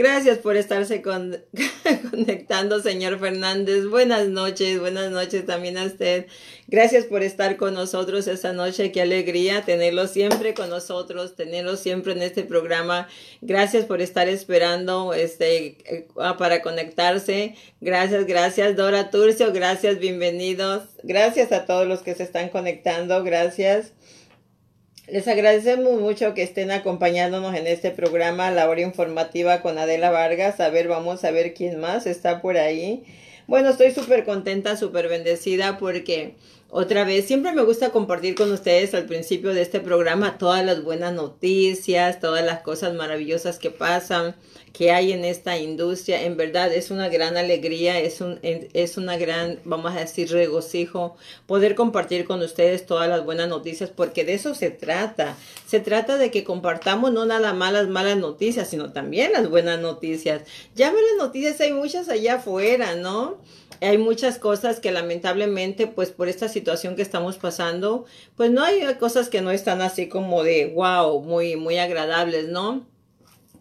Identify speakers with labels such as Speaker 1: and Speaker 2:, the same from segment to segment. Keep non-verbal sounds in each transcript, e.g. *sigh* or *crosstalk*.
Speaker 1: Gracias por estarse *laughs* conectando, señor Fernández. Buenas noches, buenas noches también a usted. Gracias por estar con nosotros esta noche. Qué alegría tenerlo siempre con nosotros, tenerlo siempre en este programa. Gracias por estar esperando este, eh, para conectarse. Gracias, gracias, Dora Turcio. Gracias, bienvenidos. Gracias a todos los que se están conectando. Gracias. Les agradecemos mucho que estén acompañándonos en este programa, la hora informativa con Adela Vargas. A ver, vamos a ver quién más está por ahí. Bueno, estoy súper contenta, súper bendecida porque otra vez, siempre me gusta compartir con ustedes al principio de este programa todas las buenas noticias, todas las cosas maravillosas que pasan que hay en esta industria. En verdad es una gran alegría, es, un, es una gran, vamos a decir, regocijo poder compartir con ustedes todas las buenas noticias, porque de eso se trata. Se trata de que compartamos no nada más las malas noticias, sino también las buenas noticias. Ya las noticias, hay muchas allá afuera, ¿no? Hay muchas cosas que lamentablemente, pues por esta situación que estamos pasando, pues no hay cosas que no están así como de wow, muy, muy agradables, ¿no?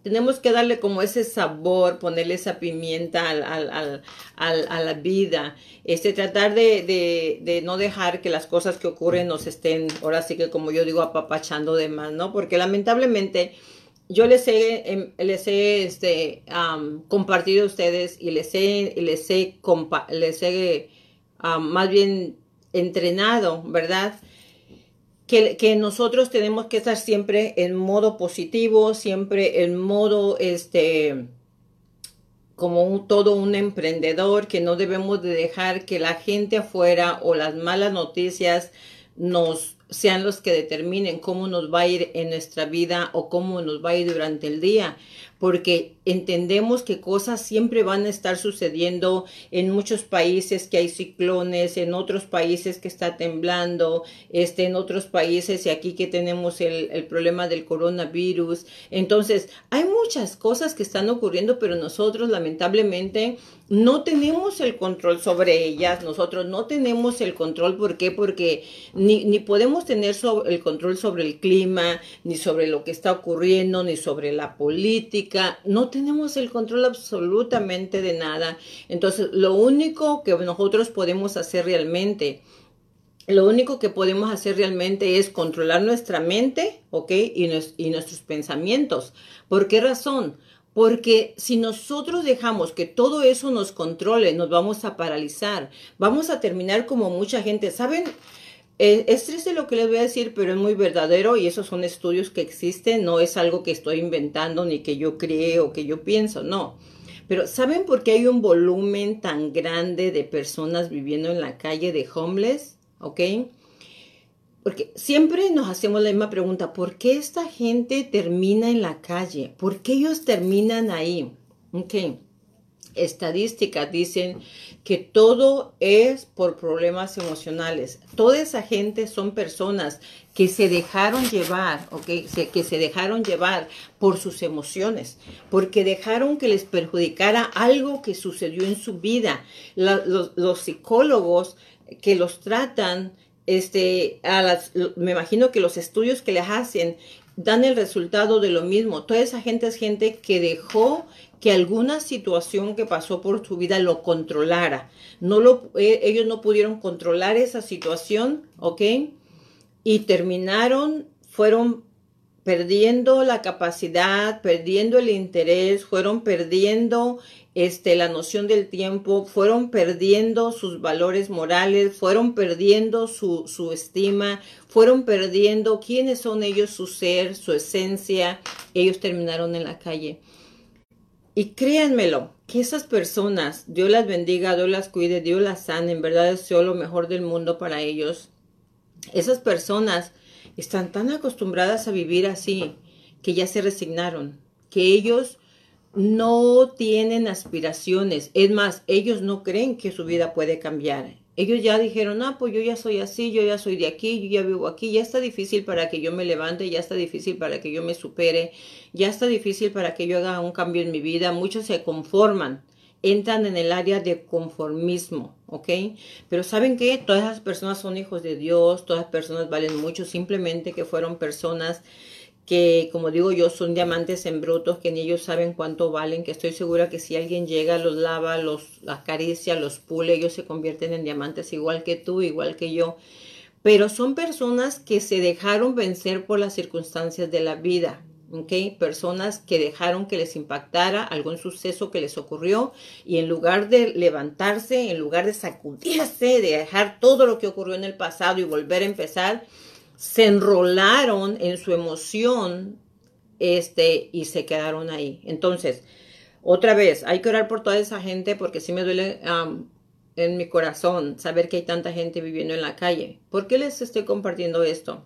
Speaker 1: tenemos que darle como ese sabor, ponerle esa pimienta al, al, al, a la vida, este, tratar de, de, de, no dejar que las cosas que ocurren nos estén, ahora sí que como yo digo, apapachando de más, ¿no? Porque lamentablemente yo les he, em, les he este, compartido a ustedes y les he, les he, les he más bien entrenado, ¿verdad? que, nosotros tenemos que estar siempre en modo positivo, siempre en modo, este, como todo un emprendedor, que no debemos de dejar que la gente afuera o las malas noticias nos sean los que determinen cómo nos va a ir en nuestra vida o cómo nos va a ir durante el día porque entendemos que cosas siempre van a estar sucediendo en muchos países que hay ciclones, en otros países que está temblando, este, en otros países y aquí que tenemos el, el problema del coronavirus. Entonces, hay muchas cosas que están ocurriendo, pero nosotros lamentablemente no tenemos el control sobre ellas, nosotros no tenemos el control, ¿por qué? Porque ni, ni podemos tener el control sobre el clima, ni sobre lo que está ocurriendo, ni sobre la política, no tenemos el control absolutamente de nada. Entonces, lo único que nosotros podemos hacer realmente, lo único que podemos hacer realmente es controlar nuestra mente, ¿ok? Y, y nuestros pensamientos. ¿Por qué razón? Porque si nosotros dejamos que todo eso nos controle, nos vamos a paralizar, vamos a terminar como mucha gente. ¿Saben? Eh, es triste lo que les voy a decir, pero es muy verdadero y esos son estudios que existen, no es algo que estoy inventando ni que yo creo o que yo pienso, no. Pero ¿saben por qué hay un volumen tan grande de personas viviendo en la calle de homeless? ¿Ok? Porque siempre nos hacemos la misma pregunta, ¿por qué esta gente termina en la calle? ¿Por qué ellos terminan ahí? Ok. Estadísticas dicen que todo es por problemas emocionales. Toda esa gente son personas que se dejaron llevar, ¿ok? que se dejaron llevar por sus emociones, porque dejaron que les perjudicara algo que sucedió en su vida. los, psicólogos que los tratan este, me imagino que los estudios que les hacen dan el resultado de lo mismo. Toda esa gente es gente que dejó que alguna situación que pasó por su vida lo controlara. No lo, eh, ellos no pudieron controlar esa situación, ¿ok? Y terminaron, fueron perdiendo la capacidad, perdiendo el interés, fueron perdiendo este, la noción del tiempo, fueron perdiendo sus valores morales, fueron perdiendo su, su estima, fueron perdiendo quiénes son ellos, su ser, su esencia, ellos terminaron en la calle. Y créanmelo, que esas personas, Dios las bendiga, Dios las cuide, Dios las sane, en verdad deseo lo mejor del mundo para ellos. Esas personas están tan acostumbradas a vivir así que ya se resignaron, que ellos no tienen aspiraciones. Es más, ellos no creen que su vida puede cambiar. Ellos ya dijeron, ah, pues yo ya soy así, yo ya soy de aquí, yo ya vivo aquí, ya está difícil para que yo me levante, ya está difícil para que yo me supere, ya está difícil para que yo haga un cambio en mi vida. Muchos se conforman, entran en el área de conformismo, ¿ok? Pero ¿saben qué? Todas esas personas son hijos de Dios, todas las personas valen mucho, simplemente que fueron personas que como digo yo son diamantes en brutos, que ni ellos saben cuánto valen, que estoy segura que si alguien llega, los lava, los acaricia, los pule, ellos se convierten en diamantes igual que tú, igual que yo. Pero son personas que se dejaron vencer por las circunstancias de la vida. ¿ok? Personas que dejaron que les impactara algún suceso que les ocurrió y en lugar de levantarse, en lugar de sacudirse, de dejar todo lo que ocurrió en el pasado y volver a empezar, se enrolaron en su emoción este, y se quedaron ahí. Entonces, otra vez, hay que orar por toda esa gente porque sí me duele en mi corazón saber que hay tanta gente viviendo en la calle. ¿Por qué les estoy compartiendo esto?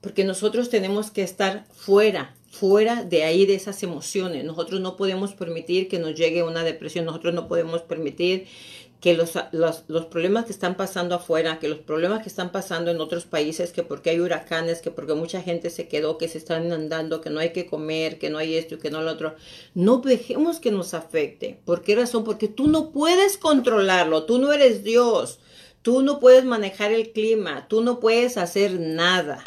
Speaker 1: Porque nosotros tenemos que estar fuera, fuera de ahí, de esas emociones. Nosotros no podemos permitir que nos llegue una depresión, nosotros no podemos permitir que los, los, los, problemas que están pasando afuera, que los problemas que están pasando en otros países, que porque hay huracanes, que porque mucha gente se quedó, que se están inundando, que no hay que comer, que no hay esto y que no lo otro, no dejemos que nos afecte. ¿Por qué razón? Porque tú no puedes controlarlo, tú no eres Dios, tú no puedes manejar el clima, tú no puedes hacer nada.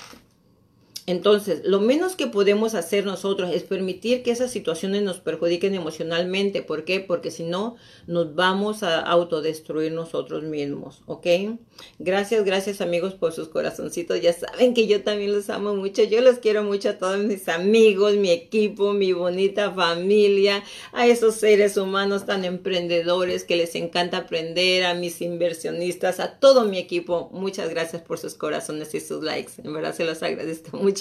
Speaker 1: Entonces, lo menos que podemos hacer nosotros es permitir que esas situaciones nos perjudiquen emocionalmente. ¿Por qué? Porque si no, nos vamos a autodestruir nosotros mismos, ¿ok? Gracias, gracias amigos por sus corazoncitos. Ya saben que yo también los amo mucho. Yo los quiero mucho a todos mis amigos, mi equipo, mi bonita familia, a esos seres humanos tan emprendedores que les encanta aprender, a mis inversionistas, a todo mi equipo. Muchas gracias por sus corazones y sus likes. En verdad se los agradezco mucho.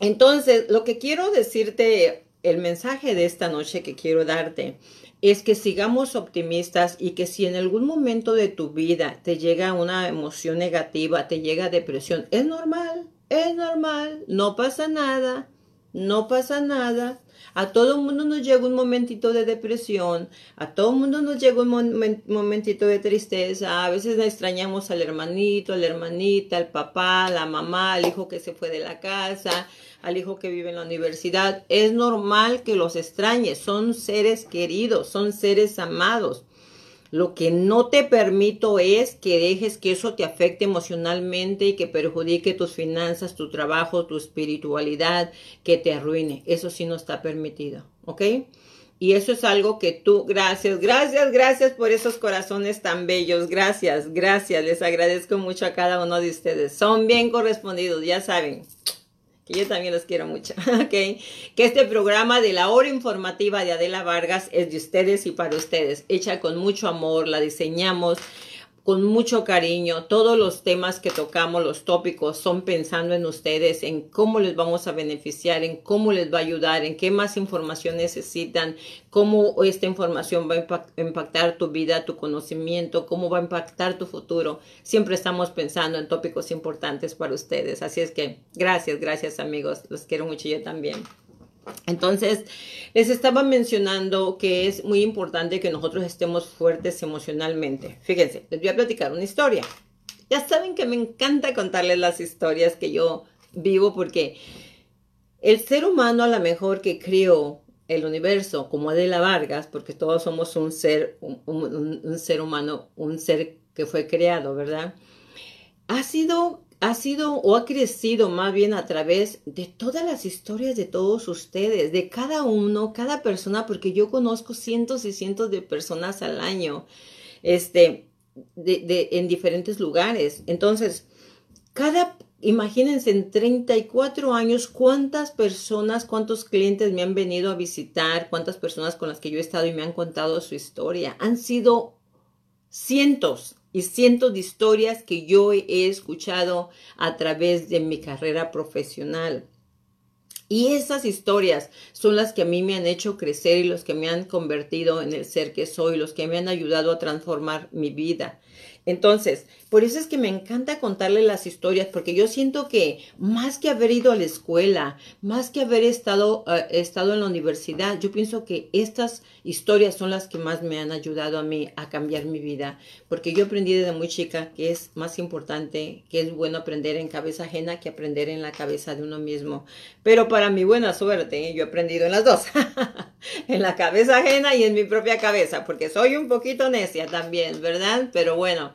Speaker 1: Entonces, lo que quiero decirte, el mensaje de esta noche que quiero darte, es que sigamos optimistas y que si en algún momento de tu vida te llega una emoción negativa, te llega depresión, es normal, es normal, no pasa nada, no pasa nada. A todo mundo nos llega un momentito de depresión, a todo mundo nos llega un momentito de tristeza, a veces extrañamos al hermanito, a la hermanita, al papá, la mamá, al hijo que se fue de la casa, al hijo que vive en la universidad. Es normal que los extrañes, son seres queridos, son seres amados. Lo que no te permito es que dejes que eso te afecte emocionalmente y que perjudique tus finanzas, tu trabajo, tu espiritualidad, que te arruine. Eso sí no está permitido, ¿ok? Y eso es algo que tú, gracias, gracias, gracias por esos corazones tan bellos. Gracias, gracias. Les agradezco mucho a cada uno de ustedes. Son bien correspondidos, ya saben que yo también los quiero mucho, *laughs* ¿ok? Que este programa de la hora informativa de Adela Vargas es de ustedes y para ustedes, hecha con mucho amor, la diseñamos con mucho cariño. Todos los temas que tocamos, los tópicos, son pensando en ustedes, en cómo les vamos a beneficiar, en cómo les va a ayudar, en qué más información necesitan, cómo esta información va a impactar tu vida, tu conocimiento, cómo va a impactar tu futuro. Siempre estamos pensando en tópicos importantes para ustedes. Así es que gracias, gracias amigos. Los quiero mucho yo también. Entonces, les estaba mencionando que es muy importante que nosotros estemos fuertes emocionalmente. Fíjense, les voy a platicar una historia. Ya saben que me encanta contarles las historias que yo vivo porque el ser humano a lo mejor que creó el universo como Adela Vargas, porque todos somos un ser, un ser humano, un ser que fue creado, ¿verdad? Ha sido ha sido o ha crecido más bien a través de todas las historias de todos ustedes, de cada uno, cada persona, porque yo conozco cientos y cientos de personas al año, este, de, en diferentes lugares. Entonces, cada, imagínense, en 34 años, cuántas personas, cuántos clientes me han venido a visitar, cuántas personas con las que yo he estado y me han contado su historia. Han sido cientos y cientos de historias que yo he escuchado a través de mi carrera profesional. Y esas historias son las que a mí me han hecho crecer y los que me han convertido en el ser que soy, los que me han ayudado a transformar mi vida. Entonces, por eso es que me encanta contarle las historias, porque yo siento que más que haber ido a la escuela, más que haber estado, eh, estado en la universidad, yo pienso que estas historias son las que más me han ayudado a mí a cambiar mi vida, porque yo aprendí desde muy chica que es más importante, que es bueno aprender en cabeza ajena que aprender en la cabeza de uno mismo. Pero para mi buena suerte, yo he aprendido en las dos, *laughs* *laughs* en la cabeza ajena y en mi propia cabeza, porque soy un poquito necia también, ¿verdad? Pero bueno.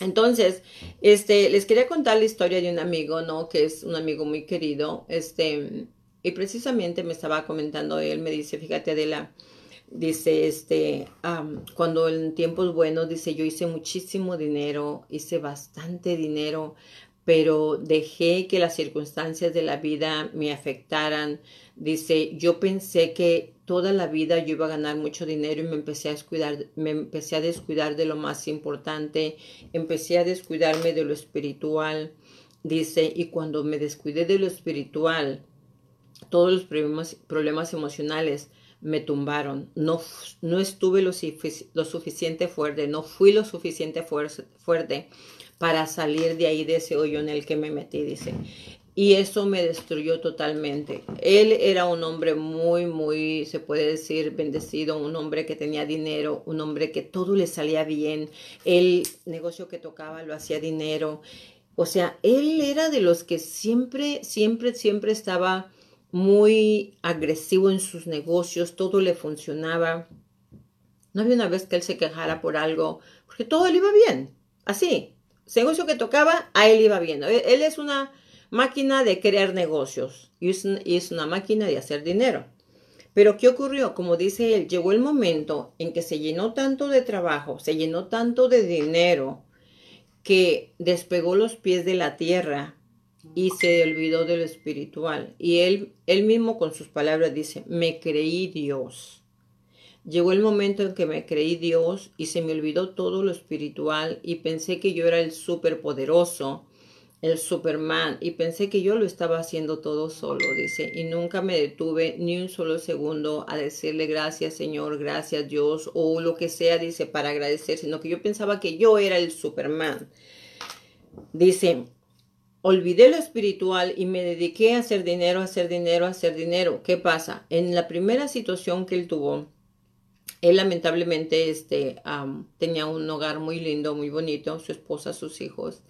Speaker 1: Entonces, este, les quería contar la historia de un amigo, ¿no? Que es un amigo muy querido, este, y precisamente me estaba comentando él, me dice, fíjate Adela, dice, este, cuando en tiempos buenos, dice, yo hice muchísimo dinero, hice bastante dinero, pero dejé que las circunstancias de la vida me afectaran. Dice, yo pensé que toda la vida yo iba a ganar mucho dinero y me empecé a descuidar, me empecé a descuidar de lo más importante, empecé a descuidarme de lo espiritual. Dice, y cuando me descuidé de lo espiritual, todos los problemas, problemas emocionales me tumbaron. No, no estuve lo, lo suficiente fuerte, no fui lo suficiente fuerte para salir de ahí, de ese hoyo en el que me metí, dice. Y eso me destruyó totalmente. Él era un hombre muy, muy, se puede decir, bendecido, un hombre que tenía dinero, un hombre que todo le salía bien. El negocio que tocaba lo hacía dinero. O sea, él era de los que siempre, siempre, siempre estaba muy agresivo en sus negocios, todo le funcionaba. No había una vez que él se quejara por algo, porque todo le iba bien. Así, negocio que tocaba, a él iba bien. Él, es una máquina de crear negocios y es, una máquina de hacer dinero. Pero ¿qué ocurrió? Como dice él, llegó el momento en que se llenó tanto de trabajo, se llenó tanto de dinero, que despegó los pies de la tierra y se olvidó de lo espiritual. Y él, él mismo con sus palabras dice, me creí Dios. Llegó el momento en que me creí Dios y se me olvidó todo lo espiritual y pensé que yo era el superpoderoso, el Superman, y pensé que yo lo estaba haciendo todo solo, dice, y nunca me detuve ni un solo segundo a decirle gracias Señor, gracias Dios, o lo que sea, dice, para agradecer, sino que yo pensaba que yo era el Superman. Dice, olvidé lo espiritual y me dediqué a hacer dinero, a hacer dinero, a hacer dinero. ¿Qué pasa? En la primera situación que él tuvo, él lamentablemente este, tenía un hogar muy lindo, muy bonito, su esposa, sus hijos.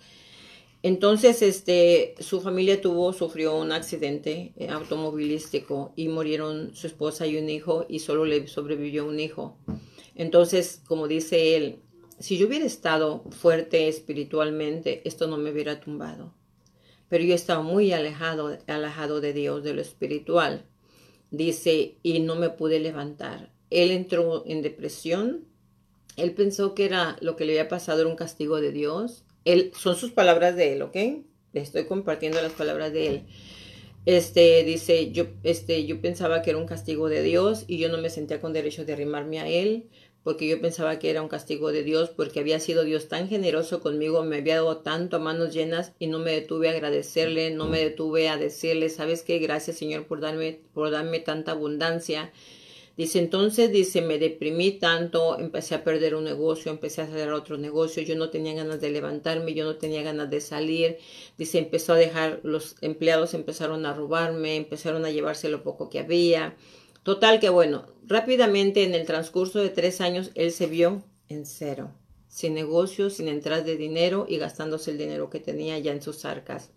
Speaker 1: Entonces, este, su familia tuvo, sufrió un accidente eh, automovilístico y murieron su esposa y un hijo y solo le sobrevivió un hijo. Entonces, como dice él, si yo hubiera estado fuerte espiritualmente, esto no me hubiera tumbado. Pero yo estaba muy alejado, alejado de Dios, de lo espiritual. Dice, y no me pude levantar él entró en depresión. Él pensó que era lo que le había pasado era un castigo de Dios. Él, son sus palabras de él, ¿ok? Le estoy compartiendo las palabras de él. Este dice, yo, este, yo pensaba que era un castigo de Dios y yo no me sentía con derecho de arrimarme a él porque yo pensaba que era un castigo de Dios porque había sido Dios tan generoso conmigo, me había dado tanto a manos llenas y no me detuve a agradecerle, no me detuve a decirle, ¿sabes qué? Gracias Señor por darme, por darme tanta abundancia Dice, entonces, dice, me deprimí tanto, empecé a perder un negocio, empecé a hacer otro negocio, yo no tenía ganas de levantarme, yo no tenía ganas de salir. Dice, empezó a dejar, los empleados empezaron a robarme, empezaron a llevarse lo poco que había. Total que bueno, rápidamente en el transcurso de tres años, él se vio en cero, sin negocio, sin entradas de dinero y gastándose el dinero que tenía ya en sus arcas.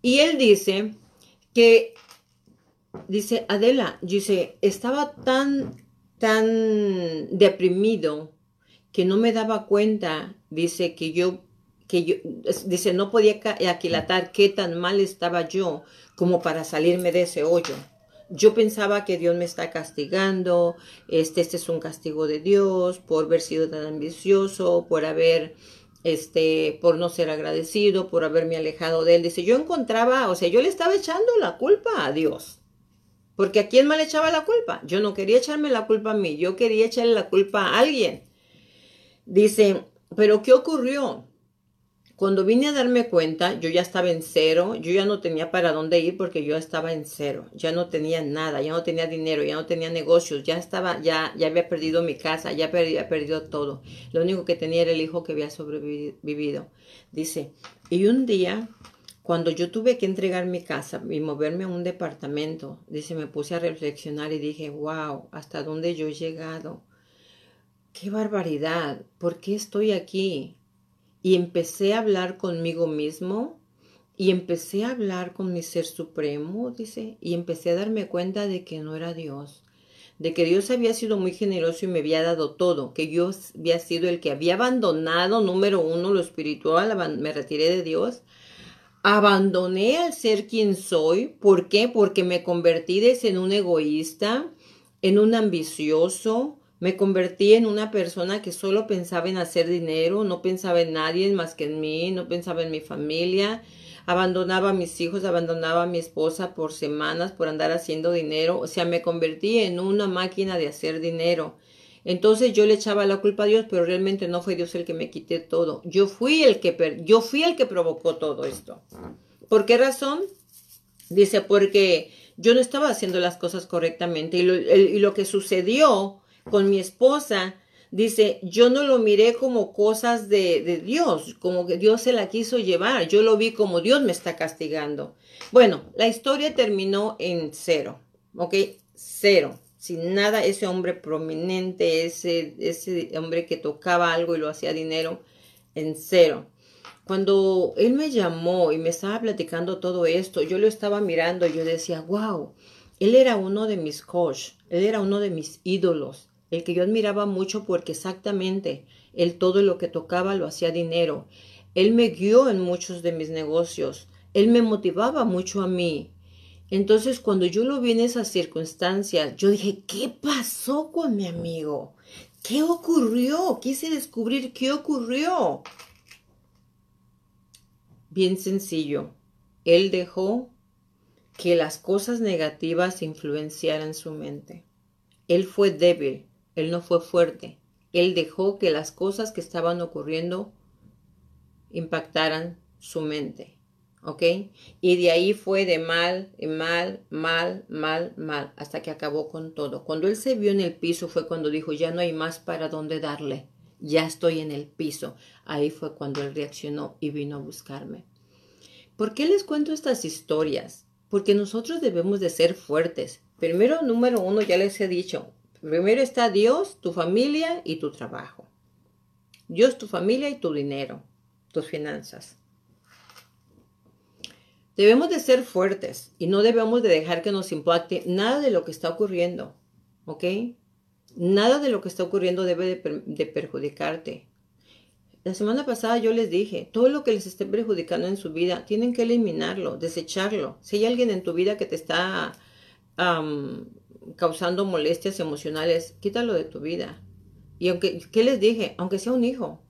Speaker 1: Y él dice que dice Adela, dice, estaba tan, tan deprimido que no me daba cuenta, dice que yo, que yo, dice, no podía aquilatar qué tan mal estaba yo como para salirme de ese hoyo. Yo pensaba que Dios me está castigando, este, este es un castigo de Dios por haber sido tan ambicioso, por haber, este, por no ser agradecido, por haberme alejado de él. Dice, yo encontraba, o sea, yo le estaba echando la culpa a Dios. Porque a quién más le echaba la culpa? Yo no quería echarme la culpa a mí, yo quería echarle la culpa a alguien. Dice, pero ¿qué ocurrió? Cuando vine a darme cuenta, yo ya estaba en cero, yo ya no tenía para dónde ir porque yo estaba en cero, ya no tenía nada, ya no tenía dinero, ya no tenía negocios, ya estaba, ya, ya había perdido mi casa, ya había perdido todo. Lo único que tenía era el hijo que había sobrevivido. Dice, y un día cuando yo tuve que entregar mi casa y moverme a un departamento, dice, me puse a reflexionar y dije, wow, ¿hasta dónde yo he llegado? ¡Qué barbaridad! ¿Por qué estoy aquí? Y empecé a hablar conmigo mismo y empecé a hablar con mi ser supremo, dice, y empecé a darme cuenta de que no era Dios, de que Dios había sido muy generoso y me había dado todo, que yo había sido el que había abandonado, número uno, lo espiritual, me retiré de Dios, abandoné al ser quien soy, ¿por qué? Porque me convertí en un egoísta, en un ambicioso, me convertí en una persona que solo pensaba en hacer dinero, no pensaba en nadie más que en mí, no pensaba en mi familia, abandonaba a mis hijos, abandonaba a mi esposa por semanas por andar haciendo dinero, o sea, me convertí en una máquina de hacer dinero. Entonces yo le echaba la culpa a Dios, pero realmente no fue Dios el que me quité todo. Yo fui el que yo fui el que provocó todo esto. ¿Por qué razón? Dice, porque yo no estaba haciendo las cosas correctamente y lo, que sucedió con mi esposa dice, yo no lo miré como cosas de, de, Dios, como que Dios se la quiso llevar, yo lo vi como Dios me está castigando. Bueno, la historia terminó en cero, ¿ok? Cero, sin nada, ese hombre prominente, ese, ese hombre que tocaba algo y lo hacía dinero, en cero. Cuando él me llamó y me estaba platicando todo esto, yo lo estaba mirando y yo decía, wow, él era uno de mis coach, él era uno de mis ídolos el que yo admiraba mucho porque exactamente él todo lo que tocaba lo hacía dinero. Él me guió en muchos de mis negocios. Él me motivaba mucho a mí. Entonces, cuando yo lo vi en esas circunstancias, yo dije, ¿qué pasó con mi amigo? ¿Qué ocurrió? Quise descubrir qué ocurrió. Bien sencillo. Él dejó que las cosas negativas influenciaran su mente. Él fue débil. Él no fue fuerte. Él dejó que las cosas que estaban ocurriendo impactaran su mente. ¿Ok? Y de ahí fue de mal, mal, mal, mal, mal, hasta que acabó con todo. Cuando él se vio en el piso fue cuando dijo, ya no hay más para dónde darle. Ya estoy en el piso. Ahí fue cuando él reaccionó y vino a buscarme. ¿Por qué les cuento estas historias? Porque nosotros debemos de ser fuertes. Primero, número uno, ya les he dicho, Primero está Dios, tu familia y tu trabajo. Dios, tu familia y tu dinero, tus finanzas. Debemos de ser fuertes y no debemos de dejar que nos impacte nada de lo que está ocurriendo, ¿ok? Nada de lo que está ocurriendo debe de, perjudicarte. La semana pasada yo les dije, todo lo que les esté perjudicando en su vida, tienen que eliminarlo, desecharlo. Si hay alguien en tu vida que te está causando molestias emocionales, quítalo de tu vida. Y aunque, ¿qué les dije? Aunque sea un hijo,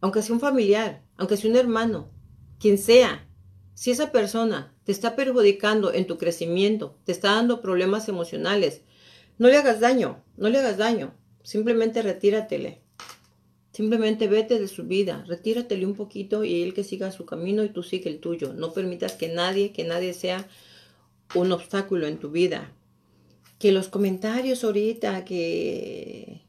Speaker 1: aunque sea un familiar, aunque sea un hermano, quien sea, si esa persona te está perjudicando en tu crecimiento, te está dando problemas emocionales, no le hagas daño, no le hagas daño, simplemente retíratele. Simplemente vete de su vida, retíratele un poquito y él que siga su camino y tú sigue el tuyo. No permitas que nadie, que nadie sea un obstáculo en tu vida que los comentarios ahorita, que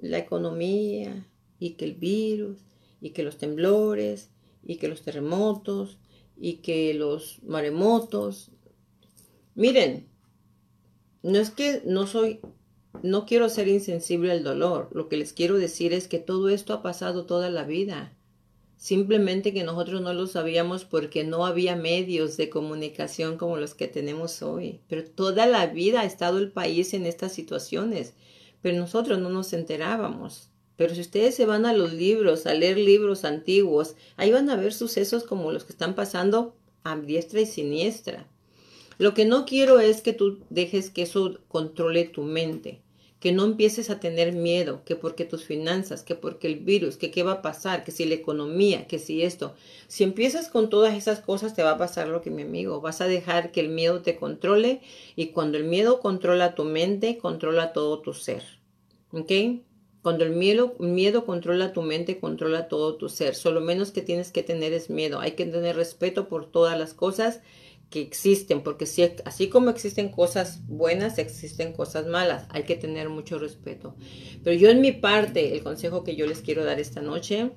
Speaker 1: la economía y que el virus y que los temblores y que los terremotos y que los maremotos. Miren, no es que no soy, no quiero ser insensible al dolor. Lo que les quiero decir es que todo esto ha pasado toda la vida. Simplemente que nosotros no lo sabíamos porque no había medios de comunicación como los que tenemos hoy. Pero toda la vida ha estado el país en estas situaciones, pero nosotros no nos enterábamos. Pero si ustedes se van a los libros, a leer libros antiguos, ahí van a ver sucesos como los que están pasando a diestra y siniestra. Lo que no quiero es que tú dejes que eso controle tu mente que no empieces a tener miedo, que porque tus finanzas, que porque el virus, que qué va a pasar, que si la economía, que si esto. Si empiezas con todas esas cosas te va a pasar lo que mi amigo, vas a dejar que el miedo te controle y cuando el miedo controla tu mente, controla todo tu ser. ¿Ok? Cuando el miedo, miedo controla tu mente, controla todo tu ser. Solo menos que tienes que tener es miedo. Hay que tener respeto por todas las cosas que existen, porque si, así como existen cosas buenas, existen cosas malas, hay que tener mucho respeto. Pero yo en mi parte, el consejo que yo les quiero dar esta noche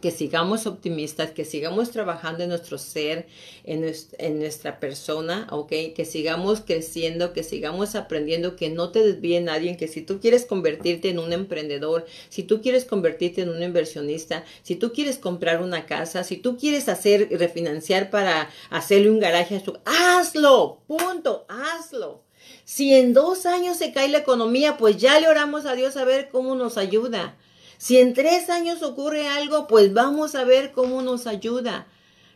Speaker 1: que sigamos optimistas, que sigamos trabajando en nuestro ser, en, en, nuestra persona, ¿ok? Que sigamos creciendo, que sigamos aprendiendo, que no te desvíe nadie, que si tú quieres convertirte en un emprendedor, si tú quieres convertirte en un inversionista, si tú quieres comprar una casa, si tú quieres hacer, refinanciar para hacerle un garaje a hazlo, punto, hazlo. Si en dos años se cae la economía, pues ya le oramos a Dios a ver cómo nos ayuda. Si en tres años ocurre algo, pues vamos a ver cómo nos ayuda.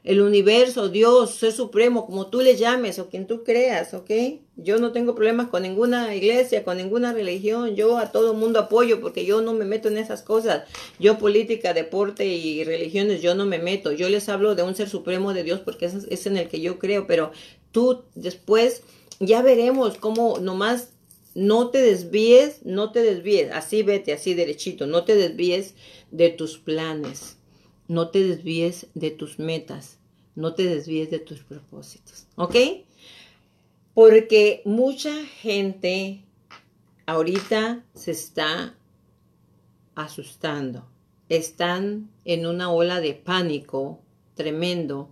Speaker 1: El universo, Dios, Ser Supremo, como tú le llames o quien tú creas, ¿ok? Yo no tengo problemas con ninguna iglesia, con ninguna religión. Yo a todo mundo apoyo porque yo no me meto en esas cosas. Yo política, deporte y religiones, yo no me meto. Yo les hablo de un Ser Supremo de Dios porque es, es en el que yo creo. Pero tú después ya veremos cómo nomás no te desvíes, no te desvíes, así vete, así derechito, no te desvíes de tus planes, no te desvíes de tus metas, no te desvíes de tus propósitos, ¿ok? Porque mucha gente ahorita se está asustando, están en una ola de pánico tremendo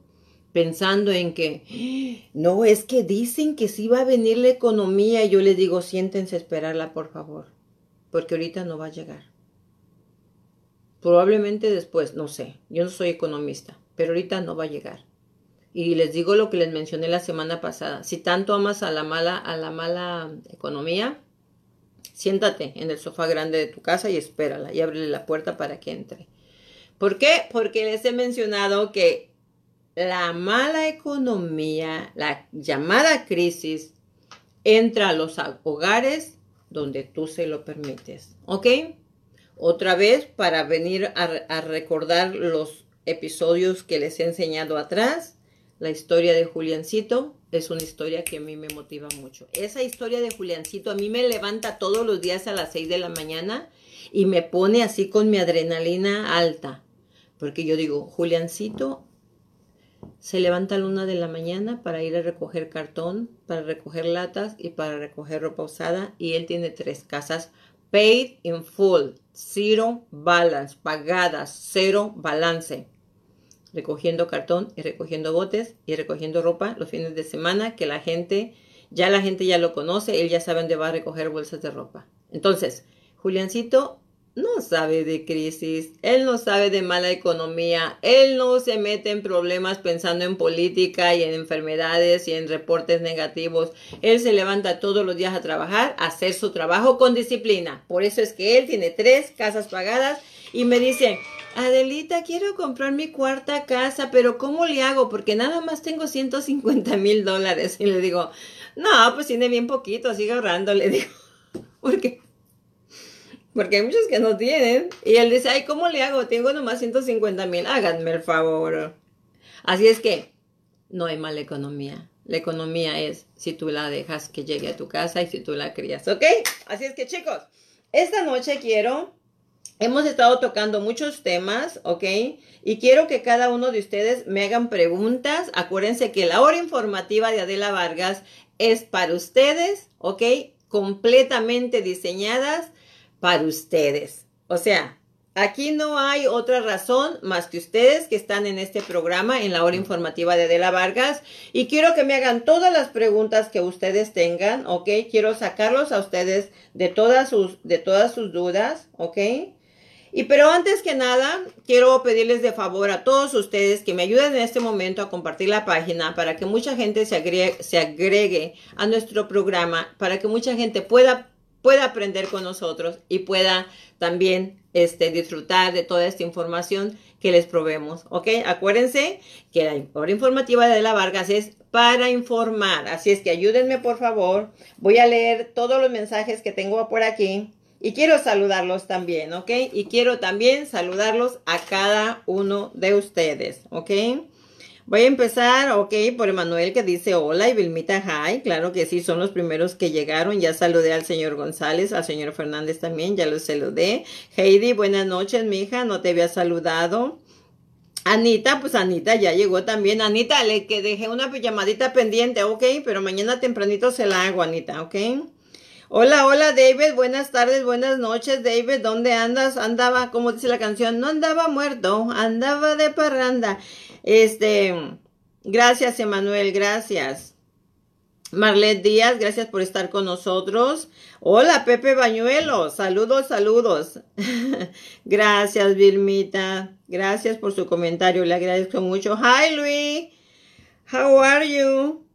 Speaker 1: pensando en que, no, es que dicen que sí va a venir la economía y yo les digo, siéntense a esperarla, por favor, porque ahorita no va a llegar. Probablemente después, no sé, yo no soy economista, pero ahorita no va a llegar. Y les digo lo que les mencioné la semana pasada, si tanto amas a la mala, a la mala economía, siéntate en el sofá grande de tu casa y espérala y ábrele la puerta para que entre. ¿Por qué? Porque les he mencionado que la mala economía, la llamada crisis, entra a los hogares donde tú se lo permites. ¿Ok? Otra vez, para venir a, recordar los episodios que les he enseñado atrás, la historia de Juliancito es una historia que a mí me motiva mucho. Esa historia de Juliancito a mí me levanta todos los días a las 6 de la mañana y me pone así con mi adrenalina alta. Porque yo digo, Juliancito se levanta a la una de la mañana para ir a recoger cartón, para recoger latas y para recoger ropa usada. Y él tiene tres casas paid in full, zero balance, pagadas, cero balance. Recogiendo cartón y recogiendo botes y recogiendo ropa los fines de semana que la gente, ya la gente ya lo conoce, él ya sabe dónde va a recoger bolsas de ropa. Entonces, Juliancito no sabe de crisis, él no sabe de mala economía, él no se mete en problemas pensando en política y en enfermedades y en reportes negativos. Él se levanta todos los días a trabajar, a hacer su trabajo con disciplina. Por eso es que él tiene tres casas pagadas y me dice, Adelita, quiero comprar mi cuarta casa, pero ¿cómo le hago? Porque nada más tengo 150 mil dólares. Y le digo, no, pues tiene bien poquito, sigue ahorrando, le digo. *laughs* Porque porque hay muchos que no tienen. Y él dice, ay, ¿cómo le hago? Tengo nomás 150 mil, háganme el favor. Así es que no hay mala economía. La economía es si tú la dejas que llegue a tu casa y si tú la crías, ¿ok? Así es que chicos, esta noche quiero, hemos estado tocando muchos temas, ¿ok? Y quiero que cada uno de ustedes me hagan preguntas. Acuérdense que la hora informativa de Adela Vargas es para ustedes, ¿ok? Completamente diseñadas para ustedes. O sea, aquí no hay otra razón más que ustedes que están en este programa en la hora informativa de Adela Vargas y quiero que me hagan todas las preguntas que ustedes tengan, ¿ok? Quiero sacarlos a ustedes de todas sus, de todas sus dudas, ¿ok? Y pero antes que nada, quiero pedirles de favor a todos ustedes que me ayuden en este momento a compartir la página para que mucha gente se agregue, se agregue a nuestro programa, para que mucha gente pueda pueda aprender con nosotros y pueda también este, disfrutar de toda esta información que les probemos, ¿ok? Acuérdense que la hora informativa de la Vargas es para informar, así es que ayúdenme por favor, voy a leer todos los mensajes que tengo por aquí y quiero saludarlos también, ¿ok? Y quiero también saludarlos a cada uno de ustedes, ¿ok? Voy a empezar, ok, por Emanuel que dice hola y Vilmita hi. Claro que sí, son los primeros que llegaron. Ya saludé al señor González, al señor Fernández también, ya los saludé. Heidi, buenas noches, mija, no te había saludado. Anita, pues Anita ya llegó también. Anita, le que dejé una llamadita pendiente, ok, pero mañana tempranito se la hago, Anita, ok. Hola, hola David, buenas tardes, buenas noches David, ¿dónde andas? Andaba, como dice la canción, no andaba muerto, andaba de parranda. Este, gracias Emanuel, gracias. Marlet Díaz, gracias por estar con nosotros. Hola Pepe Bañuelo, saludos, saludos. *laughs* gracias Vilmita, gracias por su comentario, le agradezco mucho. Hi Luis, how are you?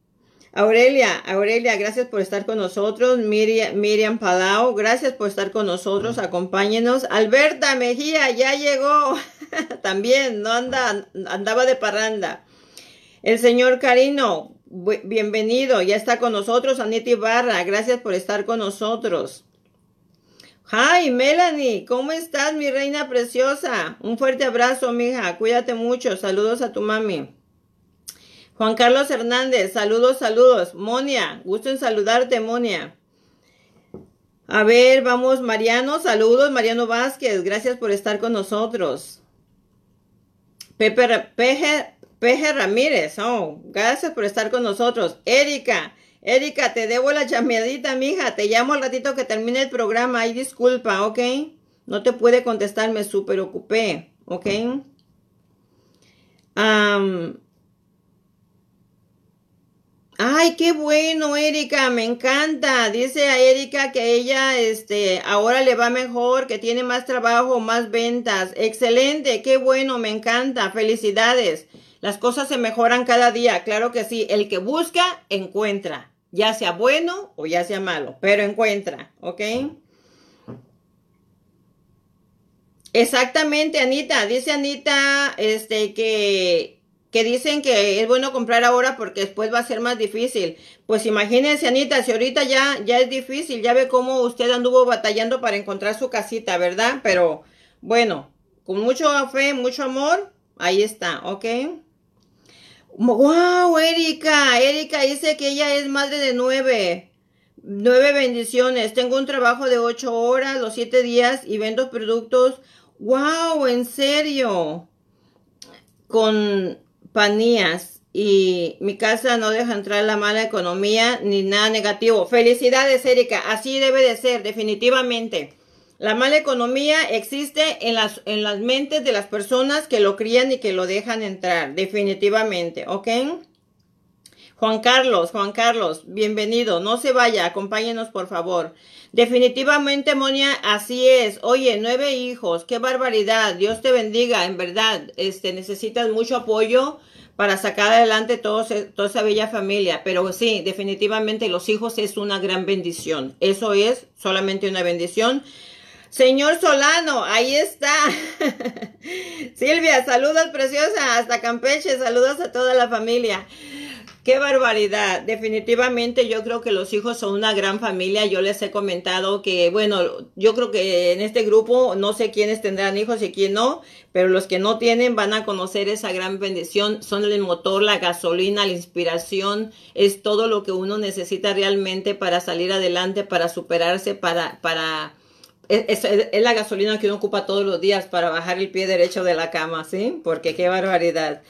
Speaker 1: Aurelia, Aurelia, gracias por estar con nosotros. Miriam, Miriam Palau, gracias por estar con nosotros. Acompáñenos. Alberta Mejía, ya llegó. *laughs* *laughs* También, no anda, andaba de parranda. El señor Carino, bienvenido, ya está con nosotros. Anita Ibarra, gracias por estar con nosotros. Hi, Melanie, ¿cómo estás, mi reina preciosa? Un fuerte abrazo, mija. Cuídate mucho. Saludos a tu mami. Juan Carlos Hernández, saludos, saludos. Monia, gusto en saludarte, Monia. A ver, vamos, Mariano, saludos, Mariano Vázquez, gracias por estar con nosotros. Pepe, Ramírez, oh, gracias por estar con nosotros. Erika, Erika, te debo la llamadita, mija. Te llamo al ratito que termine el programa. Ay, disculpa, ¿ok? No te puede contestar, me super ocupé, ¿ok? Ay, qué bueno, Erika, me encanta. Dice a Erika que ella, este, ahora le va mejor, que tiene más trabajo, más ventas. Excelente, qué bueno, me encanta. Felicidades. Las cosas se mejoran cada día, claro que sí. El que busca, encuentra. Ya sea bueno o ya sea malo, pero encuentra, ¿ok? Exactamente, Anita. Dice Anita, este, que que dicen que es bueno comprar ahora porque después va a ser más difícil. Pues imagínense, Anita, si ahorita ya, ya es difícil, ya ve cómo usted anduvo batallando para encontrar su casita, ¿verdad? Pero bueno, con mucho fe, mucho amor, ahí está, ¿ok? ¡Wow, Erika! Erika dice que ella es madre de nueve. Nueve bendiciones. Tengo un trabajo de ocho horas, los siete días y vendo productos. ¡Wow! ¿En serio? Con panías y mi casa no deja entrar la mala economía ni nada negativo. Felicidades, Erika. Así debe de ser, definitivamente. La mala economía existe en las, en las mentes de las personas que lo crían y que lo dejan entrar, definitivamente, ¿ok? Juan Carlos, Juan Carlos, bienvenido. No se vaya, acompáñenos por favor. Definitivamente, Monia, así es. Oye, nueve hijos, qué barbaridad. Dios te bendiga, en verdad. Este, necesitas mucho apoyo para sacar adelante toda esa bella familia. Pero sí, definitivamente los hijos es una gran bendición. Eso es solamente una bendición. Señor Solano, ahí está. *laughs* Silvia, saludos preciosa, hasta Campeche, saludos a toda la familia. Qué barbaridad. Definitivamente yo creo que los hijos son una gran familia. Yo les he comentado que, bueno, yo creo que en este grupo no sé quiénes tendrán hijos y quién no, pero los que no tienen van a conocer esa gran bendición. Son el motor, la gasolina, la inspiración. Es todo lo que uno necesita realmente para salir adelante, para superarse, para, para, es, es, la gasolina que uno ocupa todos los días para bajar el pie derecho de la cama, ¿sí? Porque qué barbaridad.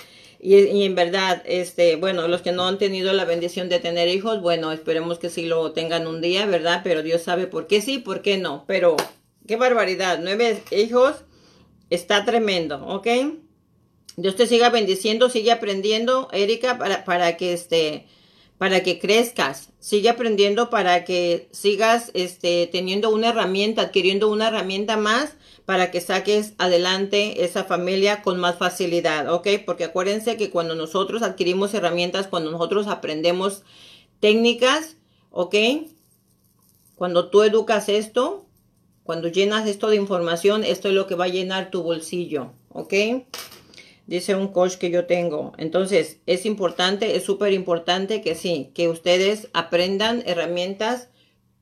Speaker 1: Y, en verdad, este, bueno, los que no han tenido la bendición de tener hijos, bueno, esperemos que sí lo tengan un día, ¿verdad? Pero Dios sabe por qué sí, por qué no. Pero, qué barbaridad, nueve hijos, está tremendo, ¿ok? Dios te siga bendiciendo, sigue aprendiendo, Erika, para, para que este, para que crezcas, sigue aprendiendo para que sigas este, teniendo una herramienta, adquiriendo una herramienta más para que saques adelante esa familia con más facilidad, ¿ok? Porque acuérdense que cuando nosotros adquirimos herramientas, cuando nosotros aprendemos técnicas, ¿ok? Cuando tú educas esto, cuando llenas esto de información, esto es lo que va a llenar tu bolsillo, ¿ok? Dice un coach que yo tengo. Entonces, es importante, es súper importante que sí, que ustedes aprendan herramientas